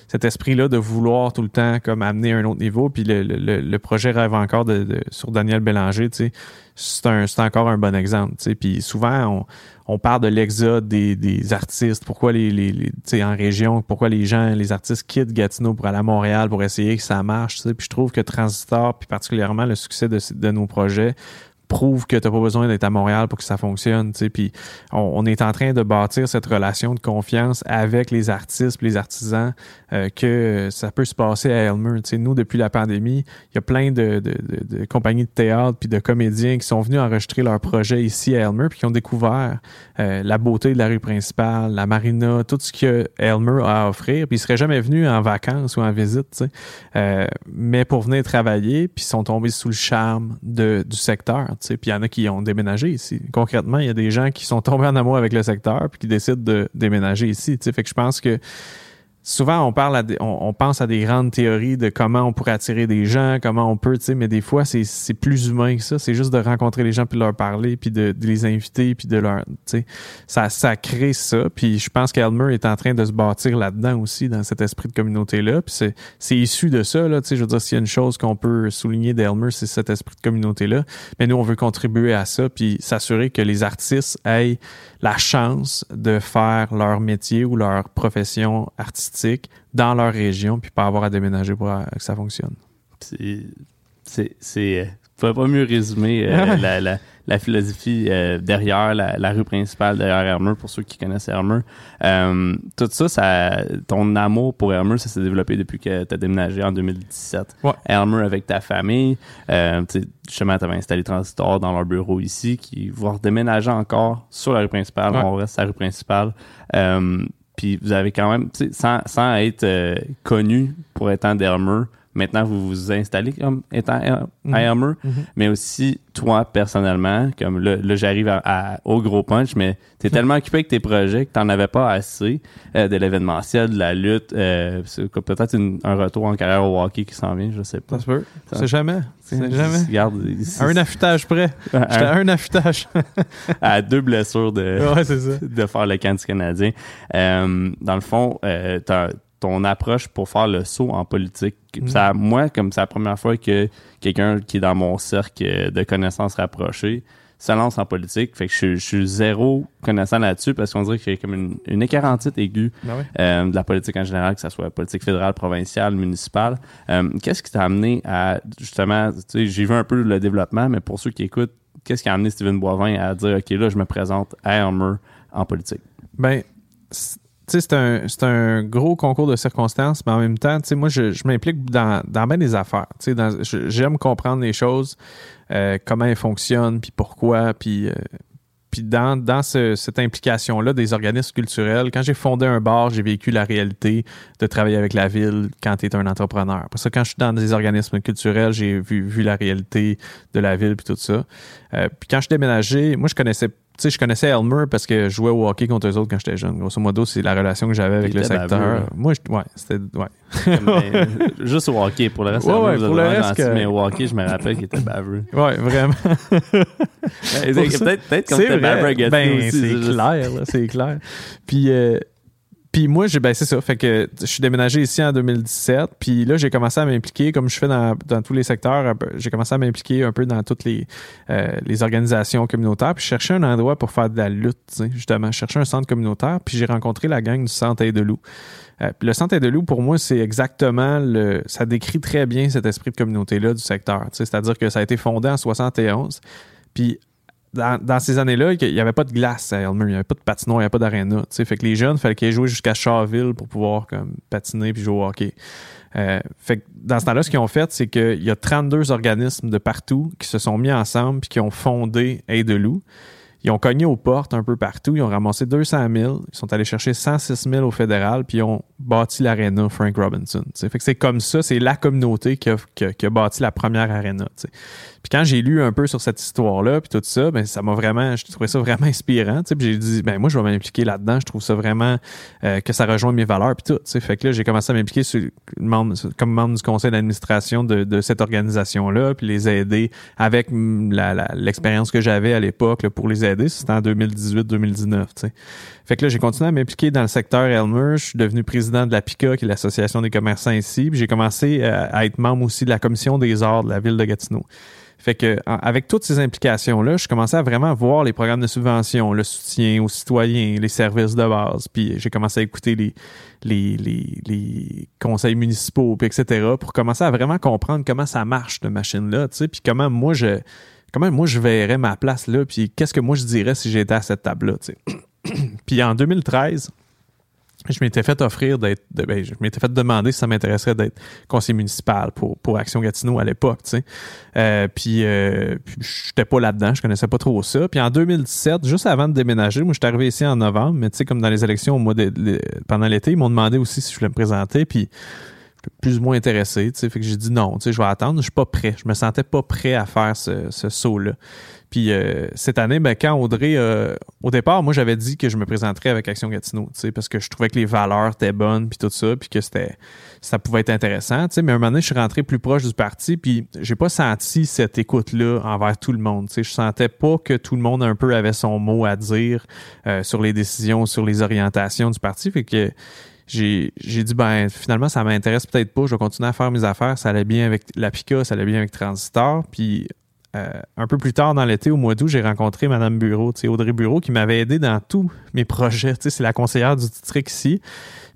cet esprit-là de vouloir tout le temps comme amener un autre niveau. Puis le, le, le projet rêve encore de, sur Daniel Bélanger. C'est encore un bon exemple. Puis souvent, on, on parle de l'exode des, des, artistes, pourquoi les, les, les en région, pourquoi les gens, les artistes quittent Gatineau pour aller à Montréal pour essayer que ça marche. Puis je trouve que Transistor, puis particulièrement le succès de nos projets, prouve que tu n'as pas besoin d'être à Montréal pour que ça fonctionne. Puis on, est en train de bâtir cette relation de confiance avec les artistes, les artisans, euh, que ça peut se passer à Elmer. nous, depuis la pandémie, il y a plein de, compagnies de théâtre puis de comédiens qui sont venus enregistrer leur projet ici à Elmer puis qui ont découvert euh, la beauté de la rue principale, la marina, tout ce que Elmer a à offrir. Puis ils seraient jamais venus en vacances ou en visite, euh, mais pour venir travailler, puis ils sont tombés sous le charme du secteur. Puis il y en a qui ont déménagé ici. Concrètement, il y a des gens qui sont tombés en amour avec le secteur puis qui décident de déménager ici. Fait que je pense que souvent on pense à des grandes théories de comment on pourrait attirer des gens, comment on peut, tu sais, mais des fois c'est, c'est plus humain que ça. C'est juste de rencontrer les gens puis de leur parler puis de, les inviter puis de leur, tu sais, ça, ça crée ça. Puis je pense qu'Elmer est en train de se bâtir là-dedans aussi dans cet esprit de communauté là. Puis c'est, c'est issu de ça là. Tu sais, je veux dire s'il y a une chose qu'on peut souligner d'Elmer, c'est cet esprit de communauté là. Mais nous on veut contribuer à ça puis s'assurer que les artistes aient la chance de faire leur métier ou leur profession artistique dans leur région, puis pas avoir à déménager pour que ça fonctionne. C'est. c'est ne pas mieux résumer euh, *laughs* la, la, la, philosophie euh, derrière la, la, rue principale derrière Hermeux, pour ceux qui connaissent Hermeux. Euh, tout ça, ça, ton amour pour Hermeux, ça s'est développé depuis que tu as déménagé en 2017. Ouais. avec ta famille. Euh, justement, tu avais installé Transitor dans leur bureau ici, qui vont redéménager encore sur la rue principale. On reste à la rue principale. Puis vous avez quand même, sans, sans être connu pour être en d'Hermeux, maintenant vous vous installez comme étant à mhm. Mhm. mais aussi toi personnellement, comme là, j'arrive à, au gros punch, mais tu es *laughs* tellement occupé avec tes projets que tu n'en avais pas assez euh, de l'événementiel, de la lutte, euh, peut-être un retour en carrière au hockey qui s'en vient, je sais pas. Ça se peut. C'est jamais. C'est jamais. Regarde, un affûtage près. *laughs* J'étais un affûtage. *laughs* à deux blessures de, de faire le camp du Canadien. Euh, dans le fond, euh, ton approche pour faire le saut en politique. Mm. Ça, moi, comme c'est la première fois que quelqu'un qui est dans mon cercle de connaissances rapprochées se lance en politique. Fait que je, suis zéro connaissant là-dessus parce qu'on dirait qu'il y a comme une, une écarantite aiguë ben euh, de la politique en général, que ce soit politique fédérale, provinciale, municipale. Euh, qu'est-ce qui t'a amené à justement, tu sais, j'ai vu un peu le développement, mais pour ceux qui écoutent, qu'est-ce qui a amené Steven Boivin à dire, OK, là, je me présente à Elmer en politique? Ben, c'est un, un gros concours de circonstances, mais en même temps, moi, je, m'implique dans, dans bien des affaires. J'aime comprendre les choses, euh, comment elles fonctionnent, puis pourquoi, puis... Euh, dans, dans cette implication-là des organismes culturels, quand j'ai fondé un bar, j'ai vécu la réalité de travailler avec la ville quand tu es un entrepreneur. Parce que quand je suis dans des organismes culturels, j'ai vu, vu la réalité de la ville puis tout ça. Euh, puis quand je déménageais, moi je connaissais tu sais, je connaissais Elmer parce que je jouais au hockey contre eux autres quand j'étais jeune. Grosso modo, c'est la relation que j'avais avec le secteur. Moi, je, ouais, c'était, ouais. Ben, *laughs* juste au hockey. Pour le reste, ouais, ouais, pour le reste que... mais au hockey, je me rappelle qu'il était baveux. *laughs* Ouais, vraiment. *laughs* peut-être, peut-être qu'on était baveux Ben, c'est clair, c'est clair. Puis, euh, puis moi, j'ai ben c'est ça. Fait que je suis déménagé ici en 2017. Puis là, j'ai commencé à m'impliquer, comme je fais dans, tous les secteurs, j'ai commencé à m'impliquer un peu dans toutes les, euh, les organisations communautaires. Puis je cherchais un endroit pour faire de la lutte, justement. Je cherchais un centre communautaire. Puis j'ai rencontré la gang du Centre de loup. Euh, le Centre de loup, pour moi, c'est exactement le. Ça décrit très bien cet esprit de communauté-là du secteur. C'est-à-dire que ça a été fondé en 71. Puis dans, ces années-là, il n'y avait pas de glace à Elmer, il n'y avait pas de patinoire, il n'y avait pas d'aréna. Fait que les jeunes, il fallait qu'ils jouaient jusqu'à Charville pour pouvoir comme, patiner puis jouer au hockey. Euh, fait que dans ce temps-là, ce qu'ils ont fait, c'est qu'il y a 32 organismes de partout qui se sont mis ensemble puis qui ont fondé Aide de loup. Ils ont cogné aux portes un peu partout. Ils ont ramassé 200 000. Ils sont allés chercher 106 000 au fédéral, puis ils ont bâti l'aréna Frank Robinson. Fait que c'est comme ça, c'est la communauté qui a, qui, a, bâti la première aréna. Puis quand j'ai lu un peu sur cette histoire-là, puis tout ça, ben ça m'a vraiment, je trouvais ça vraiment inspirant. Puis j'ai dit, ben moi je vais m'impliquer là-dedans. Je trouve ça vraiment euh, que ça rejoint mes valeurs, puis tout. T'sais. Fait que là j'ai commencé à m'impliquer comme membre du conseil d'administration de, de, cette organisation-là, puis les aider avec l'expérience que j'avais à l'époque pour les aider c'était en 2018-2019. Fait que là, j'ai continué à m'impliquer dans le secteur Elmer. Je suis devenu président de la PICA, qui est l'association des commerçants ici. Puis j'ai commencé euh, à être membre aussi de la commission des arts de la ville de Gatineau. Fait que avec toutes ces implications-là, je commençais à vraiment voir les programmes de subvention, le soutien aux citoyens, les services de base. Puis j'ai commencé à écouter les, les, les, conseils municipaux, puis etc. pour commencer à vraiment comprendre comment ça marche, cette machine-là, tu sais, puis comment moi je comment moi je verrais ma place là, puis qu'est-ce que moi je dirais si j'étais à cette table-là, tu sais. *clears throat* puis en 2013, je m'étais fait offrir d'être, ben, je m'étais fait demander si ça m'intéresserait d'être conseiller municipal pour, pour Action Gatineau à l'époque, tu sais. Euh, puis, euh, puis j'étais pas là-dedans, je connaissais pas trop ça. Puis en 2017, juste avant de déménager, moi j'étais arrivé ici en novembre, mais tu sais comme dans les élections au mois de, pendant l'été, ils m'ont demandé aussi si je voulais me présenter, puis plus ou moins intéressé, tu sais, fait que j'ai dit non, tu sais, je vais attendre, je suis pas prêt, je me sentais pas prêt à faire ce, ce saut-là. Puis euh, cette année, ben, quand Audrey, euh, au départ, moi j'avais dit que je me présenterais avec Action Gatineau, parce que je trouvais que les valeurs étaient bonnes, puis tout ça, puis que c'était, ça pouvait être intéressant. Mais un moment donné, je suis rentré plus proche du parti, puis j'ai pas senti cette écoute-là envers tout le monde. sais. Je sentais pas que tout le monde un peu avait son mot à dire euh, sur les décisions, sur les orientations du parti. Fait que j'ai, j'ai dit ben finalement ça m'intéresse peut-être pas, je vais continuer à faire mes affaires, ça allait bien avec la PICA, ça allait bien avec Transistor, puis euh, un peu plus tard dans l'été, au mois d'août, j'ai rencontré Madame Bureau, Audrey Bureau, qui m'avait aidé dans tous mes projets. C'est la conseillère du district ici.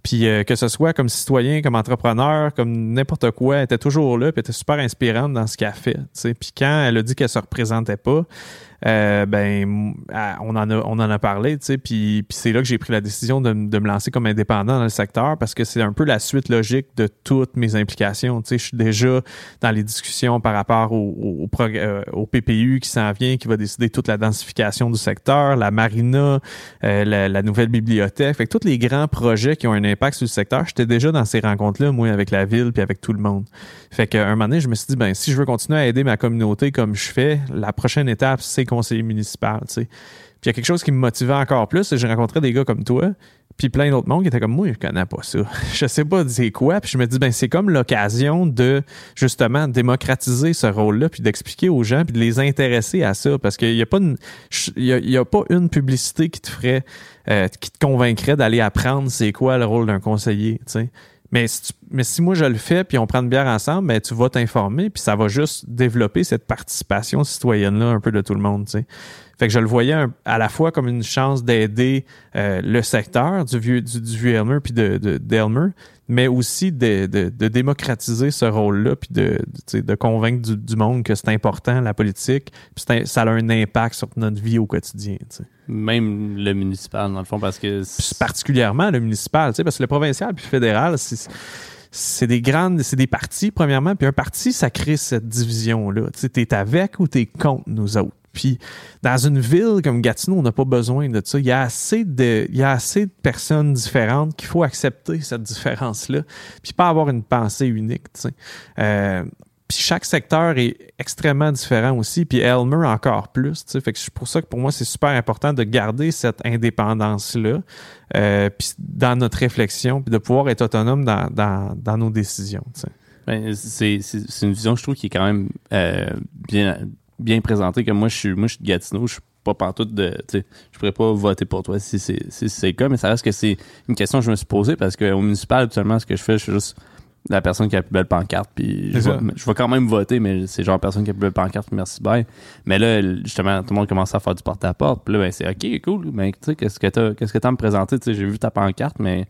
Puis euh, que ce soit comme citoyen, comme entrepreneur, comme n'importe quoi, elle était toujours là, puis elle était super inspirante dans ce qu'elle fait. Puis quand elle a dit qu'elle se représentait pas, euh, ben on en a on en a parlé, tu sais, puis, puis c'est là que j'ai pris la décision de, de, me lancer comme indépendant dans le secteur parce que c'est un peu la suite logique de toutes mes implications. Tu sais, je suis déjà dans les discussions par rapport au, au, au, euh, PPU qui s'en vient, qui va décider toute la densification du secteur, la marina, euh, la, la, nouvelle bibliothèque, fait que tous les grands projets qui ont un impact sur le secteur, j'étais déjà dans ces rencontres-là, moi, avec la ville puis avec tout le monde. Fait qu'à un moment donné, je me suis dit, ben si je veux continuer à aider ma communauté comme je fais, la prochaine étape, c'est conseiller municipal. Puis il y a quelque chose qui me motivait encore plus, c'est que j'ai rencontré des gars comme toi, puis plein d'autres monde qui étaient comme moi, je connais pas ça. *laughs* je sais pas c'est quoi, puis je me dis ben c'est comme l'occasion de justement démocratiser ce rôle-là puis d'expliquer aux gens puis de les intéresser à ça parce qu'il y a pas une y a, pas une publicité qui te ferait euh, qui te convaincrait d'aller apprendre c'est quoi le rôle d'un conseiller, sais. Mais si, moi je le fais puis on prend une bière ensemble, ben tu vas t'informer puis ça va juste développer cette participation citoyenne là un peu de tout le monde, tu sais. Fait que je le voyais à la fois comme une chance d'aider euh, le secteur du vieux du, vieux Elmer puis de, de mais aussi de, de, de démocratiser ce rôle-là puis de, de, de convaincre du, du, monde que c'est important la politique puis ça a un impact sur notre vie au quotidien. Même le municipal dans le fond parce que particulièrement le municipal, parce que le provincial puis le fédéral c'est c'est des grandes, c'est des partis, premièrement, puis un parti, ça crée cette division-là. Tu sais, t'es avec ou t'es contre nous autres? Puis dans une ville comme Gatineau, on n'a pas besoin de ça. Il y a assez de, il y a assez de personnes différentes qu'il faut accepter cette différence-là, puis pas avoir une pensée unique. Euh, puis chaque secteur est extrêmement différent aussi, puis Elmer encore plus. Fait que c'est pour ça que pour moi, c'est super important de garder cette indépendance-là euh, puis dans notre réflexion, puis de pouvoir être autonome dans, nos décisions. Ben, c'est une vision, je trouve, qui est quand même euh, bien, bien présenté que moi je suis moi je suis de Gatineau, je suis pas pantoute de tu sais, je pourrais pas voter pour toi si c'est si c'est le cas, mais ça reste que c'est une question que je me suis posée parce qu'au municipal actuellement ce que je fais, je suis juste la personne qui a la plus belle pancarte puis je vais, quand même voter mais c'est genre personne qui a la plus belle pancarte merci bye. Mais là justement tout le monde commence à faire du porte-à-porte puis là ben c'est OK cool mais tu sais qu'est-ce que tu qu'est-ce que as à me présenter? Tu sais j'ai vu ta pancarte mais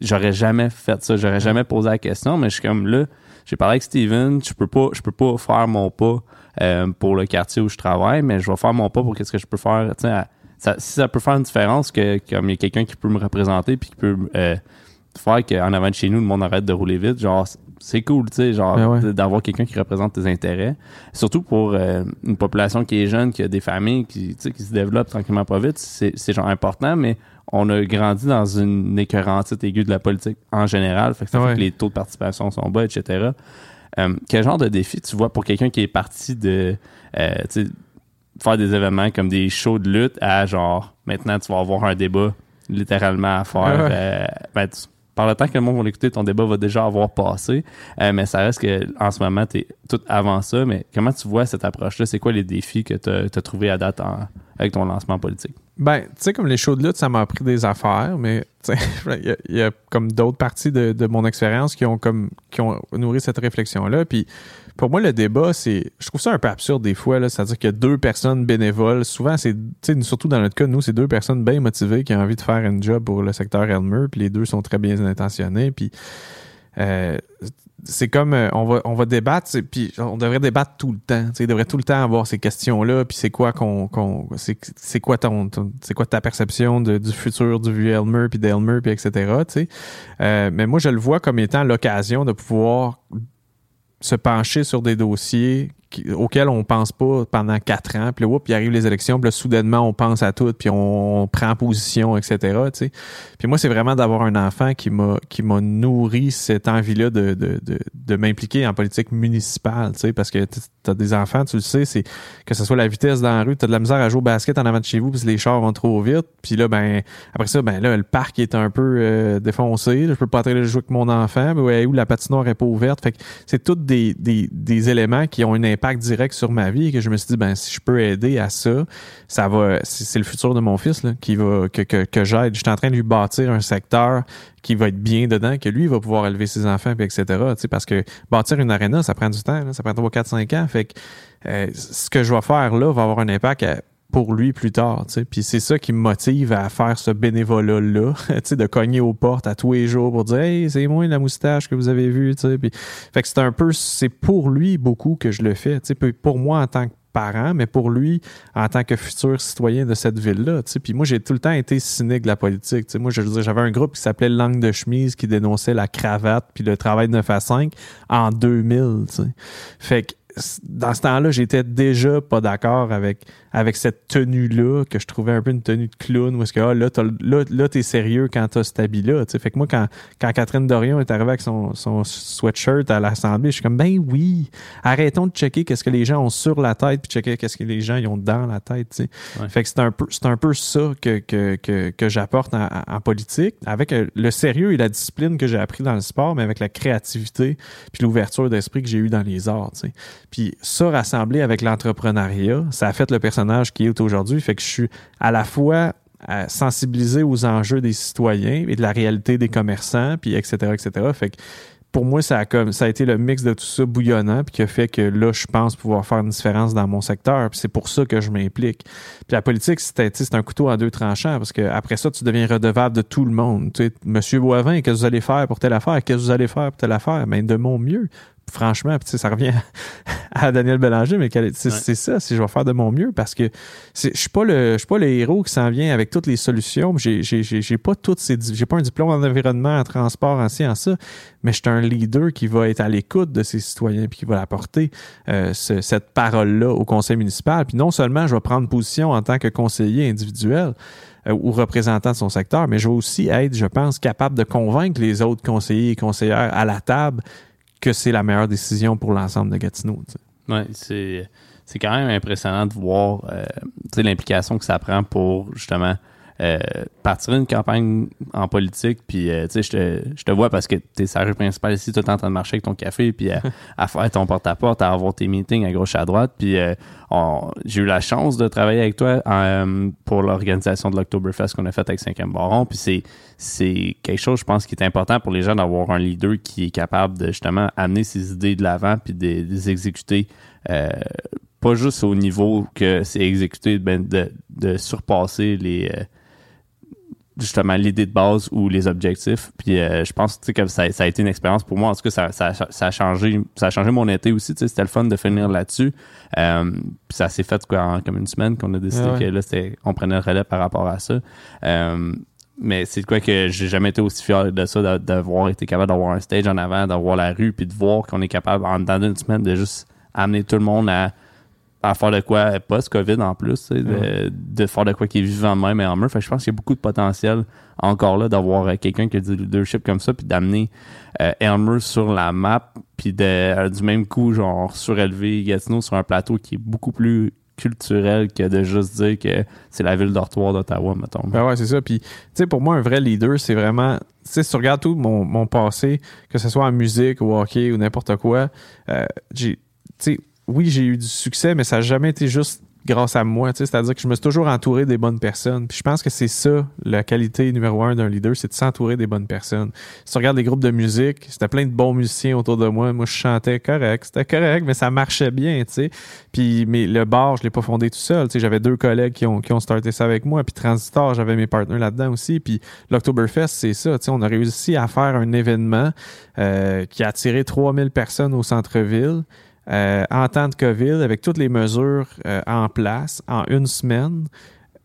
j'aurais jamais fait ça j'aurais jamais posé la question mais je suis comme là j'ai parlé avec Steven je peux pas je peux pas faire mon pas euh, pour le quartier où je travaille, mais je vais faire mon pas pour qu'est-ce que je peux faire. Ça, si ça peut faire une différence, que comme il y a quelqu'un qui peut me représenter puis qui peut euh, faire qu'en avant de chez nous, le monde arrête de rouler vite, genre c'est cool, tu sais, genre ben d'avoir quelqu'un qui représente tes intérêts. Surtout pour euh, une population qui est jeune, qui a des familles, qui, qui se développent tranquillement pas vite, c'est genre important, mais on a grandi dans une écœurantite aiguë de la politique en général, fait que ça fait que les taux de participation sont bas, etc. Euh, quel genre de défi tu vois pour quelqu'un qui est parti de euh, faire des événements comme des shows de lutte à genre maintenant tu vas avoir un débat littéralement à faire. Euh, ben, par le temps que le monde va l'écouter, ton débat va déjà avoir passé. mais ça reste que en ce moment, tu es tout avant ça. Mais comment tu vois cette approche-là? C'est quoi les défis que tu as, trouvé à date avec ton lancement politique? Ben, tu sais, comme les shows de lutte, ça m'a appris des affaires, mais *laughs* il y, a comme d'autres parties de, mon expérience qui ont comme qui ont nourri cette réflexion-là. Puis pour moi, le débat, c'est. Je trouve ça un peu absurde des fois. C'est-à-dire qu'il y a deux personnes bénévoles. Souvent, c'est. Surtout dans notre cas, nous, c'est deux personnes bien motivées qui ont envie de faire un job pour le secteur Elmer, puis les deux sont très bien intentionnés. Puis euh, c'est comme euh, on va on va débattre puis on devrait débattre tout le temps tu devrait tout le temps avoir ces questions là puis c'est quoi qu'on qu'on c'est quoi ton, c'est quoi ta perception de- du futur du vieux Elmer puis d'Elmer puis etc Euh, mais moi je le vois comme étant l'occasion de pouvoir se pencher sur des dossiers auxquels on pense pas pendant quatre ans puis là whoop, il arrive les élections puis là soudainement on pense à tout puis on, prend position etc tu sais puis moi, c'est vraiment d'avoir un enfant qui m'a qui m'a nourri cette envie-là de, de, de, de m'impliquer en politique municipale, tu sais, parce que tu as des enfants, tu le sais, c'est que ce soit la vitesse dans la rue, tu as de la misère à jouer au basket en avant de chez vous que les chars vont trop vite. Puis là, ben après ça, ben là, le parc est un peu euh, défoncé. Là, je peux pas aller jouer avec mon enfant, mais ouais, où la patinoire est pas ouverte? Fait que c'est tous des, des, des éléments qui ont un impact direct sur ma vie et que je me suis dit, ben si je peux aider à ça, ça va. C'est le futur de mon fils qui va que, que, que j'aide. Je suis en train de lui bâtir un secteur qui va être bien dedans, que lui va pouvoir élever ses enfants, puis etc. Parce que bâtir une arena, ça prend du temps, ça prend 3, 4, 5 ans. Fait que euh, ce que je vais faire là va avoir un impact à- pour lui plus tard. Tu sais. Puis c'est ça qui me motive à faire ce bénévolat-là, *laughs* de cogner aux portes à tous les jours pour dire Hey, c'est moi la moustache que vous avez vue. Puis, fait que c'est un peu, c'est pour lui beaucoup que je le fais. Tu sais. Puis Pour moi en tant que parent, mais pour lui en tant que futur citoyen de cette ville-là. Puis moi, j'ai tout le temps été cynique de la politique. tu sais. Moi, je veux dire, j'avais un groupe qui s'appelait Langue de chemise qui dénonçait la cravate puis le travail de 9 à 5 en 2000. tu sais. Fait que dans ce temps-là, j'étais déjà pas d'accord avec, avec cette tenue-là, que je trouvais un peu une tenue de clown, où est-ce que ah, là, t'as- là, là, t'es sérieux quand t'as cet habit-là. tu sais. Fait que moi, quand, quand Catherine Dorion est arrivée avec son, son sweatshirt à l'Assemblée, je suis comme, ben oui, arrêtons de checker qu'est-ce que les gens ont sur la tête, puis checker qu'est-ce que les gens ils ont dans la tête. tu sais. Ouais. Fait que c'est un peu, c'est un peu ça que, que, que, que j'apporte en, en politique, avec euh, le sérieux et la discipline que j'ai appris dans le sport, mais avec la créativité puis l'ouverture d'esprit que j'ai eu dans les arts. tu sais. Puis ça, rassemblé avec l'entrepreneuriat, ça a fait le personnage qui est aujourd'hui. Fait que je suis à la fois euh, sensibilisé aux enjeux des citoyens et de la réalité des commerçants, puis etc., etc. Fait que pour moi, ça a, comme, ça a été le mix de tout ça bouillonnant, puis qui a fait que là, je pense pouvoir faire une différence dans mon secteur. Puis c'est pour ça que je m'implique. Puis la politique, c'est un couteau à deux tranchants, parce que après ça, tu deviens redevable de tout le monde. Tu sais, Monsieur Boivin, qu'est-ce que vous allez faire pour telle affaire? Qu'est-ce que vous allez faire pour telle affaire? Mais de mon mieux. Franchement, ça revient *laughs* à Daniel Bélanger, mais c'est Ouais. c'est ça, si je vais faire de mon mieux, parce que je je suis pas le héros qui s'en vient avec toutes les solutions. J'ai pas toutes ces j'ai pas un diplôme en environnement, en transport, en ci, en ça, mais je suis un leader qui va être à l'écoute de ses citoyens puis qui va apporter euh, ce- cette parole-là au conseil municipal. Puis non seulement je vais prendre position en tant que conseiller individuel euh, ou représentant de son secteur, mais je vais aussi être, je pense, capable de convaincre les autres conseillers et conseillères à la table que c'est la meilleure décision pour l'ensemble de Gatineau. Ouais, c'est quand même impressionnant de voir euh, l'implication que ça prend pour justement euh, partir une campagne en politique. Puis euh, tu sais, je te, je te vois parce que t'es sergent principal ici, tout le temps en train de marcher avec ton café, puis à, *laughs* à faire ton porte-à-porte, à avoir tes meetings à gauche à droite. Puis euh, j'ai eu la chance de travailler avec toi euh, pour l'organisation de l'Octoberfest qu'on a fait avec 5e Baron. Puis c'est c'est quelque chose, je pense, qui est important pour les gens d'avoir un leader qui est capable de justement amener ses idées de l'avant puis de, de les exécuter. euh, pas juste au niveau que c'est exécuté, ben de, de surpasser les euh, justement l'idée de base ou les objectifs. Puis euh, je pense tu sais, que ça, ça a été une expérience pour moi. En tout cas, ça, ça, ça a changé ça a changé mon été aussi. C'était le fun de finir là-dessus. Euh, puis ça s'est fait quoi, en comme une semaine qu'on a décidé Ah ouais. que là, c'était, on prenait le relais par rapport à ça. Euh, mais c'est de quoi que j'ai jamais été aussi fier de ça, d'avoir été capable d'avoir un stage en avant, d'avoir la rue, puis de voir qu'on est capable, en dans une semaine, de juste amener tout le monde à, à faire de quoi post-COVID en plus, tu sais, de, de faire de quoi qui est vivant de même et en. Fait que je pense qu'il y a beaucoup de potentiel encore là d'avoir euh, quelqu'un qui a du leadership comme ça, puis d'amener euh, Elmer sur la map, puis de, euh, du même coup, genre, surélever Gatineau sur un plateau qui est beaucoup plus culturel que de juste dire que c'est la ville dortoir d'Ottawa, mettons. Ben ouais, c'est ça. Puis, tu sais, pour moi, un vrai leader, c'est vraiment. Tu sais, si tu regardes tout mon, mon passé, que ce soit en musique ou hockey ou n'importe quoi, euh, j'ai. Tu sais, oui, j'ai eu du succès, mais ça n'a jamais été juste grâce à moi. C'est-à-dire que je me suis toujours entouré des bonnes personnes. Je pense que c'est ça, la qualité numéro un d'un leader, c'est de s'entourer des bonnes personnes. Si tu regardes les groupes de musique, c'était plein de bons musiciens autour de moi. Moi, je chantais correct, c'était correct, mais ça marchait bien. Puis mais le bar, je l'ai pas fondé tout seul. J'avais deux collègues qui ont, qui starté ça avec moi. Puis Transistor, j'avais mes partenaires là-dedans aussi. Puis l'Octoberfest, c'est ça. On a réussi à faire un événement euh, qui a attiré 3000 personnes au centre-ville. Euh, en temps de COVID, avec toutes les mesures euh, en place, en une semaine,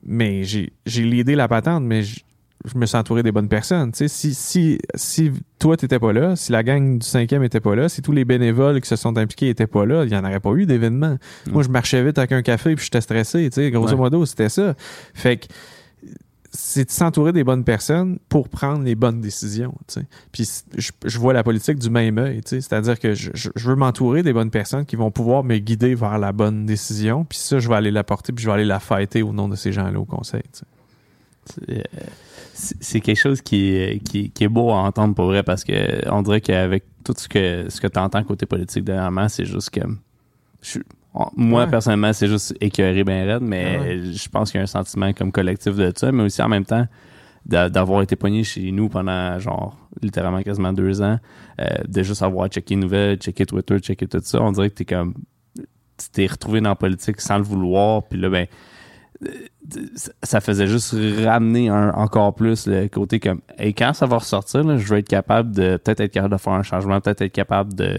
mais j'ai l'idée la patente, mais je, me suis entouré des bonnes personnes. si, si, si toi, tu n'étais pas là, si la gang du cinquième n'était pas là, si tous les bénévoles qui se sont impliqués n'étaient pas là, il n'y en aurait pas eu d'événement. Moi, je marchais vite avec un café puis j'étais stressé. Grosso modo, c'était ça. Fait que c'est de s'entourer des bonnes personnes pour prendre les bonnes décisions. Puis je, vois la politique du même œil. C'est-à-dire que je, veux m'entourer des bonnes personnes qui vont pouvoir me guider vers la bonne décision. Puis ça, je vais aller la porter, puis je vais aller la fêter au nom de ces gens-là au conseil. Euh, c'est quelque chose qui est, qui, est beau à entendre pour vrai parce que on dirait qu'avec tout ce que, ce que tu entends côté politique dernièrement, c'est juste que je, moi, personnellement, c'est juste écœuré bien raide, mais ah je pense qu'il y a un sentiment comme collectif de ça, mais aussi en même temps d'avoir été pogné chez nous pendant genre littéralement quasiment deux ans, euh, de juste avoir checké les nouvelles, checké Twitter, checké tout ça, on dirait que t'es comme tu t'es retrouvé dans la politique sans le vouloir, puis là ben euh, ça faisait juste ramener encore plus le côté comme et quand ça va ressortir, je vais être capable de peut-être être capable de faire un changement, peut-être être capable de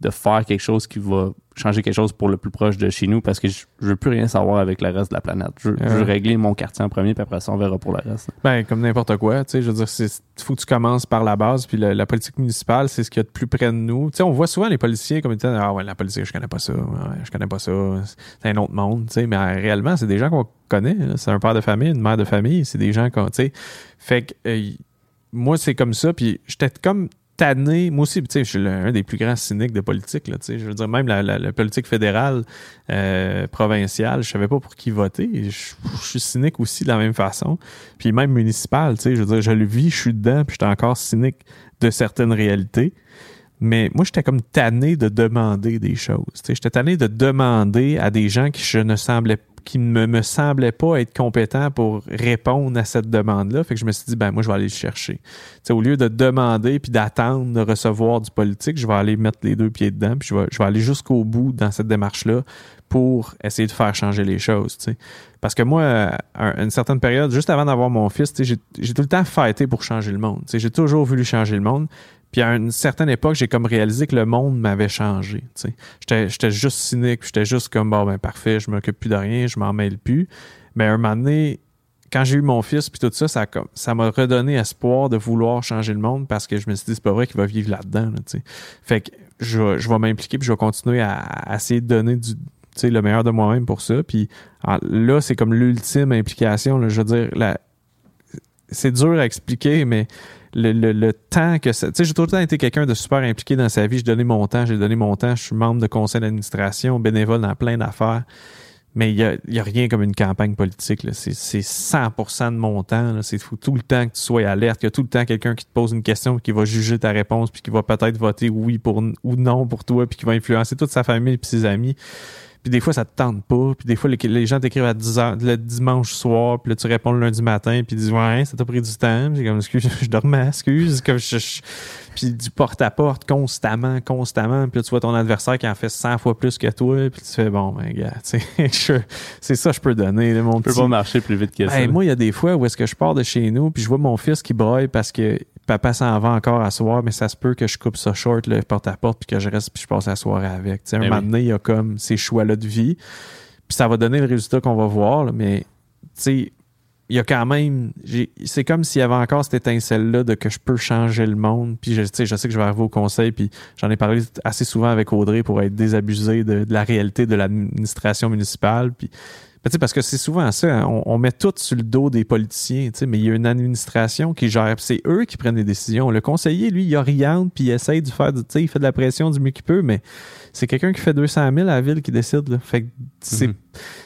de faire quelque chose qui va changer quelque chose pour le plus proche de chez nous parce que je, veux plus rien savoir avec le reste de la planète. Je, veux régler mon quartier en premier, puis après ça, on verra pour le reste. Ben, comme n'importe quoi, tu sais, je veux dire, il faut que tu commences par la base, puis la, politique municipale, c'est ce qu'il y a de plus près de nous. Tu sais, on voit souvent les policiers comme ils disent, ah ouais, la politique, je connais pas ça, je connais pas ça, c'est un autre monde, tu sais, mais réellement, c'est des gens qu'on connaît, c'est un père de famille, une mère de famille, c'est des gens qu'on, tu sais, fait que, euh, moi, c'est comme ça, puis j'étais comme tanné. Moi aussi, je suis un des plus grands cyniques de politique. Je veux dire, même la, politique fédérale, euh, provinciale, je savais pas pour qui voter. Je, suis cynique aussi de la même façon. Puis même municipal, je veux dire, je le vis, je suis dedans, puis j'étais encore cynique de certaines réalités. Mais moi, j'étais comme tanné de demander des choses. J'étais tanné de demander à des gens qui je ne semblais qui ne me, semblait pas être compétent pour répondre à cette demande-là. Fait que je me suis dit, ben moi, je vais aller le chercher. au lieu de demander puis d'attendre de recevoir du politique, je vais aller mettre les deux pieds dedans, puis je vais, je vais aller jusqu'au bout dans cette démarche-là pour essayer de faire changer les choses. Parce que moi, à une certaine période, juste avant d'avoir mon fils, j'ai tout le temps fêté pour changer le monde. J'ai toujours voulu changer le monde. Puis à une certaine époque, j'ai comme réalisé que le monde m'avait changé. J'étais juste cynique, j'étais juste comme bon ben parfait, je m'occupe plus de rien, je m'en mêle plus. Mais à un moment donné, quand j'ai eu mon fils puis tout ça, ça ça m'a redonné espoir de vouloir changer le monde parce que je me suis dit c'est pas vrai qu'il va vivre là-dedans. fait que je, je vais m'impliquer puis je vais continuer à, essayer de donner du le meilleur de moi-même pour ça. Puis là, c'est comme l'ultime implication. je veux dire, c'est dur à expliquer, mais le, temps que ça. Tu sais, j'ai tout le temps été quelqu'un de super impliqué dans sa vie. J'ai donné mon temps, j'ai donné mon temps. Je suis membre de conseil d'administration, bénévole dans plein d'affaires. Mais il n'y a, y a, rien comme une campagne politique. C'est 100% de mon temps. C'est tout le temps que tu sois alerte, qu'il y a tout le temps quelqu'un qui te pose une question, qui va juger ta réponse, puis qui va peut-être voter oui pour, ou non pour toi, puis qui va influencer toute sa famille et ses amis. Puis des fois, ça te tente pas. Puis des fois, les, gens t'écrivent à 10 heures, le dimanche soir, puis là, tu réponds le lundi matin, puis ils disent Ouais, ça t'a pris du temps. J'ai comme, excuse, *laughs* je dormais, excuse. Comme je, puis du porte-à-porte constamment, constamment. Puis là, tu vois ton adversaire qui en fait 100 fois plus que toi, puis tu fais Bon, ben, gars, *laughs* tu sais, c'est ça que je peux donner. Là, mon peux pas marcher plus vite que ben, ça. Moi, il y a des fois où est-ce que je pars de chez nous, puis je vois mon fils qui broye parce que papa s'en va encore à soir, mais ça se peut que je coupe ça short, le porte-à-porte, puis que je reste, puis je passe la soirée avec. un ben moment donné, il y a comme ces choix-là de vie. Puis ça va donner le résultat qu'on va voir, mais tu sais, il y a quand même. C'est comme s'il y avait encore cette étincelle-là de que je peux changer le monde. Puis je, je sais que je vais arriver au conseil, puis j'en ai parlé assez souvent avec Audrey pour être désabusé de, de la réalité de l'administration municipale. Puis parce que c'est souvent ça, hein, on, met tout sur le dos des politiciens, mais il y a une administration qui gère, c'est eux qui prennent les décisions. Le conseiller, lui, il oriente, puis il essaye de faire, il fait de la pression du mieux qu'il peut, mais c'est quelqu'un qui fait 200 000 à la ville qui décide. Fait c'est, mhm.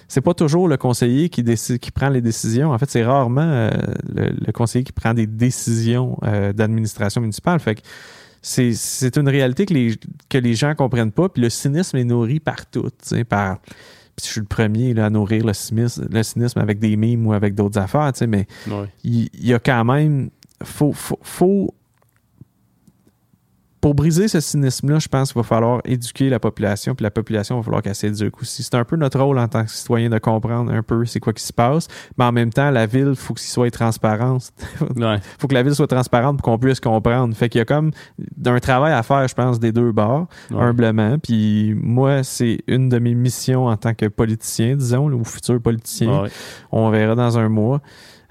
c'est pas toujours le conseiller qui décide, qui prend les décisions. En fait, c'est rarement euh, le, conseiller qui prend des décisions euh, d'administration municipale. Fait que c'est, c'est une réalité que les, que les gens comprennent pas, puis le cynisme est nourri par tout, par Puis je suis le premier là, à nourrir le cynisme, le cynisme avec des mimes ou avec d'autres affaires, tu sais, mais Ouais. il il y, a quand même. Faut, faut, faut- pour briser ce cynisme-là, je pense qu'il va falloir éduquer la population, puis la population va falloir qu'elle s'éduque aussi. C'est un peu notre rôle en tant que citoyen de comprendre un peu c'est quoi qui se passe, mais en même temps, la ville, faut qu'il soit transparente. *laughs* Ouais. faut que la ville soit transparente pour qu'on puisse comprendre. Fait qu'il y a comme un travail à faire, je pense, des deux bords, Ouais. humblement. Puis moi, c'est une de mes missions en tant que politicien, disons, ou futur politicien. Ouais. On verra dans un mois.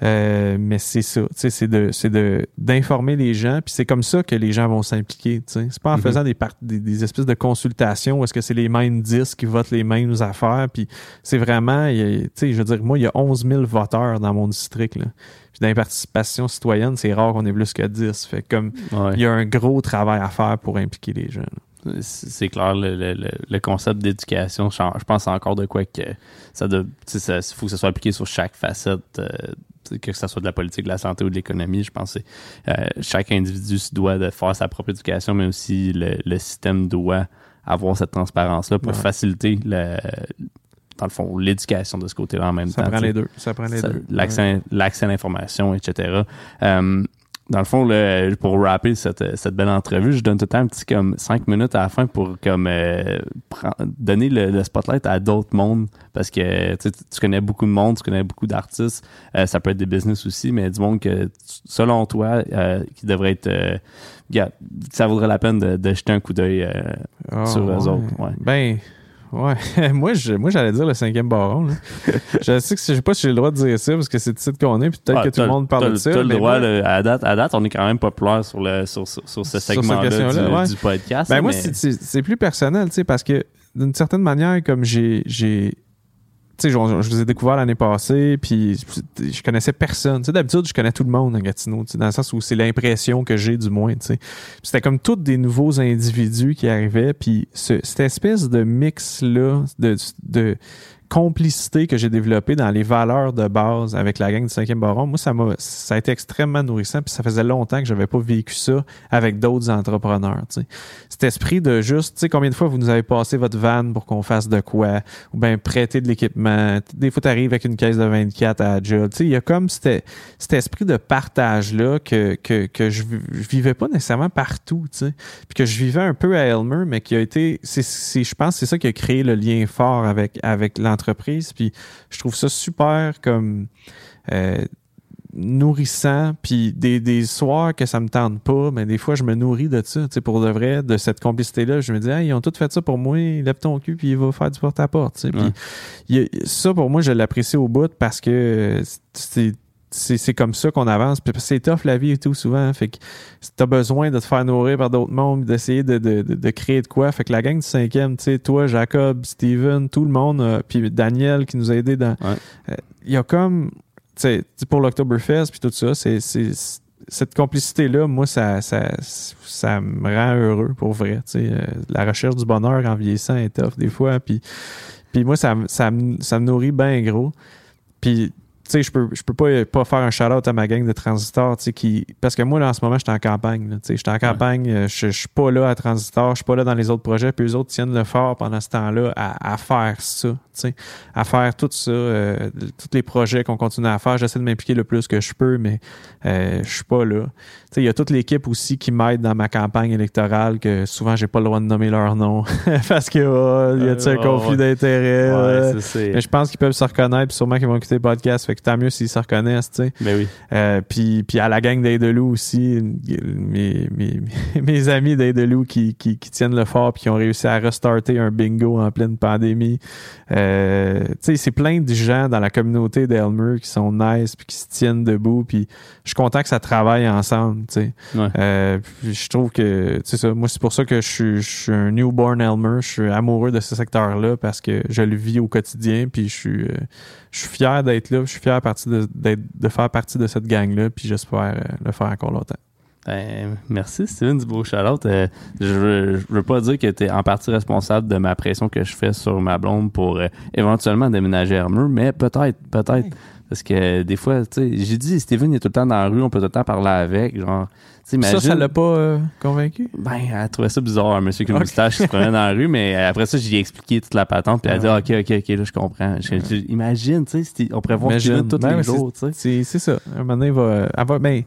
Euh, mais c'est ça, tu sais, c'est de, c'est de d'informer les gens, puis c'est comme ça que les gens vont s'impliquer. tu sais. C'est pas en Mhm. faisant des, des, des espèces de consultations où est-ce que c'est les mêmes 10 qui votent les mêmes affaires, puis c'est vraiment, tu sais, je veux dire, moi, il y a 11 000 voteurs dans mon district, là. Puis dans les participations citoyennes, c'est rare qu'on ait plus que 10. Fait comme, Ouais. il y a un gros travail à faire pour impliquer les gens. là. C'est clair, le, le- concept d'éducation, je pense encore de quoi que ça sais, ça- faut que ça soit appliqué sur chaque facette, euh, que ce soit de la politique, de la santé ou de l'économie. Je pense que euh, chaque individu se doit de faire sa propre éducation, mais aussi le, le système doit avoir cette transparence-là pour Ouais. faciliter le, dans le fond, l'éducation de ce côté-là en même Ça temps. prend les deux. Ça prend les Ça- deux. L'accès l'accès à l'information, etc. dans le fond, pour rapper cette, cette belle entrevue, je donne tout le temps un petit comme cinq minutes à la fin pour comme euh, prendre- donner le, le spotlight à d'autres mondes parce que tu, connais beaucoup de monde, tu connais beaucoup d'artistes, euh, ça peut être des business aussi, mais du monde que selon toi euh, qui devrait être ça vaudrait la peine de, de jeter un coup d'œil Ah, sur eux ouais. autres. Ouais. Ben, ouais. *laughs* moi, je, moi, j'allais dire le cinquième baron. là. *laughs* je sais que je sais pas si j'ai le droit de dire ça parce que c'est le titre qu'on est, puis peut-être que tout le monde parle de ça. le droit, moi- là, à, date, à date, on est quand même populaire sur, le, sur, sur, sur ce segment-là du, question-là, ouais. du podcast. Ben moi, mais- c'est- c'est c'est plus personnel, tu sais, parce que d'une certaine manière, comme j'ai. Sais, je, je vous ai découvert l'année passée, puis je connaissais personne. Tu sais, d'habitude, je connais tout le monde à Gatineau, dans le sens où c'est l'impression que j'ai, du moins, tu sais. Puis C'était comme tous des nouveaux individus qui arrivaient, puis ce- cette espèce de mix-là, de, de complicité que j'ai développée dans les valeurs de base avec la gang du 5e baron, moi, ça m'a, ça a été extrêmement nourrissant, puis ça faisait longtemps que j'avais pas vécu ça avec d'autres entrepreneurs, tu sais. Cet esprit de juste, tu sais, combien de fois vous nous avez passé votre van pour qu'on fasse de quoi, ou bien prêter de l'équipement. Des fois, t'arrives avec une caisse de 24 à. Tu sais, il y a comme cet, esprit de partage-là que, que, que je, je vivais pas nécessairement partout, tu sais. Puis que je vivais un peu à Elmer, mais qui a été, c'est, je pense, c'est ça qui a créé le lien fort avec, avec Puis je trouve ça super comme, euh, nourrissant. Puis des, des soirs que ça me tente pas mais des fois je me nourris de ça. Tu sais pour de vrai de cette complicité là je me dis hey, ils ont tout fait ça pour moi lève ton cul puis il va faire du porte à porte tu sais. Puis Ouais. il y a- ça pour moi je l'apprécie au bout parce que c'est c'est comme ça qu'on avance c'est tough la vie et tout souvent fait que t'as besoin de te faire nourrir par d'autres mondes d'essayer de, de, de, de créer de quoi fait que la gang du cinquième tu sais toi Jacob Steven tout le monde euh, puis Daniel qui nous a aidé dans Ouais. euh, il y a comme tu pour l'Octoberfest puis tout ça, c'est, cette complicité-là, moi, ça, ça, ça me rend heureux, pour vrai. Euh, la recherche du bonheur en vieillissant est tough des fois. Puis, puis moi, ça, me- ça, me- ça me nourrit bien gros. Puis, sais, je peux, je peux pas, pas faire un shout-out à ma gang de transistors, tu sais, qui... Parce que moi, là, en ce moment, je suis en campagne, tu sais. Je suis en campagne, euh, je je suis pas là à transistor, je suis pas là dans les autres projets, puis eux autres tiennent le fort pendant ce temps-là à, à faire ça, tu sais. À faire tout ça, euh, tous les projets qu'on continue à faire. J'essaie de m'impliquer le plus que je peux, mais euh, je suis pas là. Tu sais, il y a toute l'équipe aussi qui m'aide dans ma campagne électorale, que souvent, j'ai pas le droit de nommer leur nom, *laughs* parce que, oh, il y a un Euh, conflit ouais. d'intérêt. Ouais, c'est- c'est- mais je pense qu'ils peuvent se reconnaître, puis sûrement qu'ils vont écouter le podcast. Fait que tant mieux s'ils se reconnaissent, tu sais. Ben oui. Euh, puis, puis à la gang d'Aidelou aussi, mes, mes, *laughs* mes amis d'Aidelou qui, qui, qui tiennent le fort puis qui ont réussi à restarter un bingo en pleine pandémie. Euh, tu sais, c'est plein de gens dans la communauté d'Elmer qui sont nice puis qui se tiennent debout. Puis je suis content que ça travaille ensemble, tu sais. Ouais. Euh, puis je trouve que, tu sais ça, moi c'est pour ça que je suis, je suis un newborn Elmer. Je suis amoureux de ce secteur-là parce que je le vis au quotidien. Puis je suis, je suis fier d'être là. Je suis fier partie de, d'être- de faire partie de cette gang-là. Puis j'espère euh, le faire encore longtemps. Ben, merci Steven du beau shout-out. Euh, je, veux, je veux pas dire que tu es en partie responsable de ma pression que je fais sur ma blonde pour euh, éventuellement déménager à Hermeux, mais peut-être, peut-être. Parce que des fois, tu sais, j'ai dit, Steven il est tout le temps dans la rue, on peut tout le temps parler avec. Genre, Ça, ça l'a pas euh, convaincu? Ben, elle trouvait ça bizarre, un monsieur qui a une Ok. moustache qui se promenait dans la rue, mais après ça, j'ai expliqué toute la patente, puis elle a Ah. dit, OK, OK, OK, là, je comprends. Je- je- imagine, tu sais, on pourrait voir Imagine. Steven tous Ben les jours, tu sais. C'est ça. Un moment donné, il va, elle va, ben,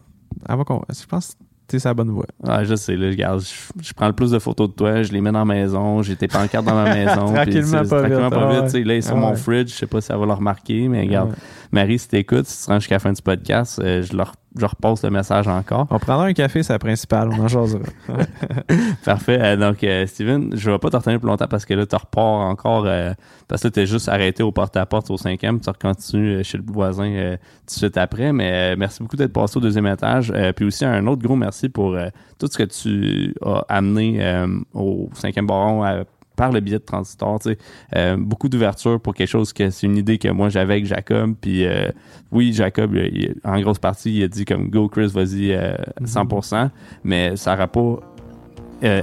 elle va, je pense que c'est sa bonne voie. Ah, je sais, là, regarde, je, je prends le plus de photos de toi, je les mets dans la maison, j'ai tes pancartes dans ma *laughs* maison. Tranquillement, pas tranquillement, vite, pas ah vite. ouais. sais, Là, ils sont Ah mon ouais. fridge, je sais pas si ça va leur marquer, mais regarde. Marie, si t'écoutes, si tu te rends jusqu'à la fin du podcast, euh, je leur je repasse le message encore. On prendra un café, c'est la principale, on en jasera. *laughs* Parfait. Euh, donc, euh, Steven, je vais pas te retenir plus longtemps parce que là, tu repars encore. euh, parce que là, t'es juste arrêté au porte-à-porte au cinquième. Tu continues chez le voisin tout de suite après. Mais merci beaucoup d'être passé au deuxième étage. Puis aussi, un autre gros merci pour tout ce que tu as amené au cinquième baron par le biais de Transistor. Tu sais, Euh, beaucoup d'ouverture pour quelque chose que c'est une idée que moi j'avais avec Jacob. Puis euh, oui, Jacob, il- en grosse partie, il a dit comme Go Chris, vas-y euh, 100%. Mais ça n'aurait pas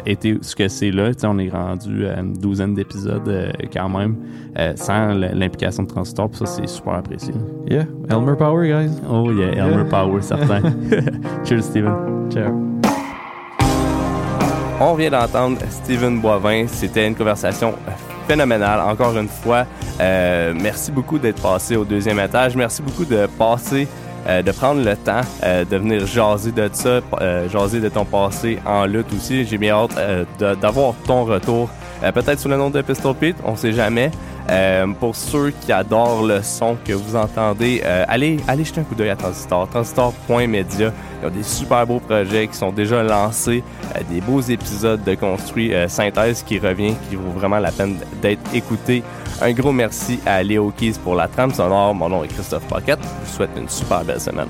été ce que c'est là. Tu sais, on est rendu à une douzaine d'épisodes quand même, sans l'implication de Transistor. Puis ça, c'est super apprécié. Yeah, Elmer Power, guys. Oh yeah, Elmer Power, certain. *laughs* Cheers, Steven. Ciao. On vient d'entendre Steven Boivin. C'était une conversation phénoménale, encore une fois. Euh, merci beaucoup d'être passé au deuxième étage. Merci beaucoup de passer, euh, de prendre le temps euh, de venir jaser de ça, jaser de ton passé en lutte aussi. J'ai bien hâte d'avoir ton retour. Euh, Peut-être sous le nom de Pistol Pete, on sait jamais. Euh, pour ceux qui adorent le son que vous entendez, euh, allez, allez jeter un coup d'œil à Transistor, transistor.media. Ils ont des super beaux projets qui sont déjà lancés, des beaux épisodes de construit synthèse qui revient, qui vaut vraiment la peine d'être écouté. Un gros merci à Léo Keys pour la trame sonore. Mon nom est Christophe Paquette. Je vous souhaite une super belle semaine.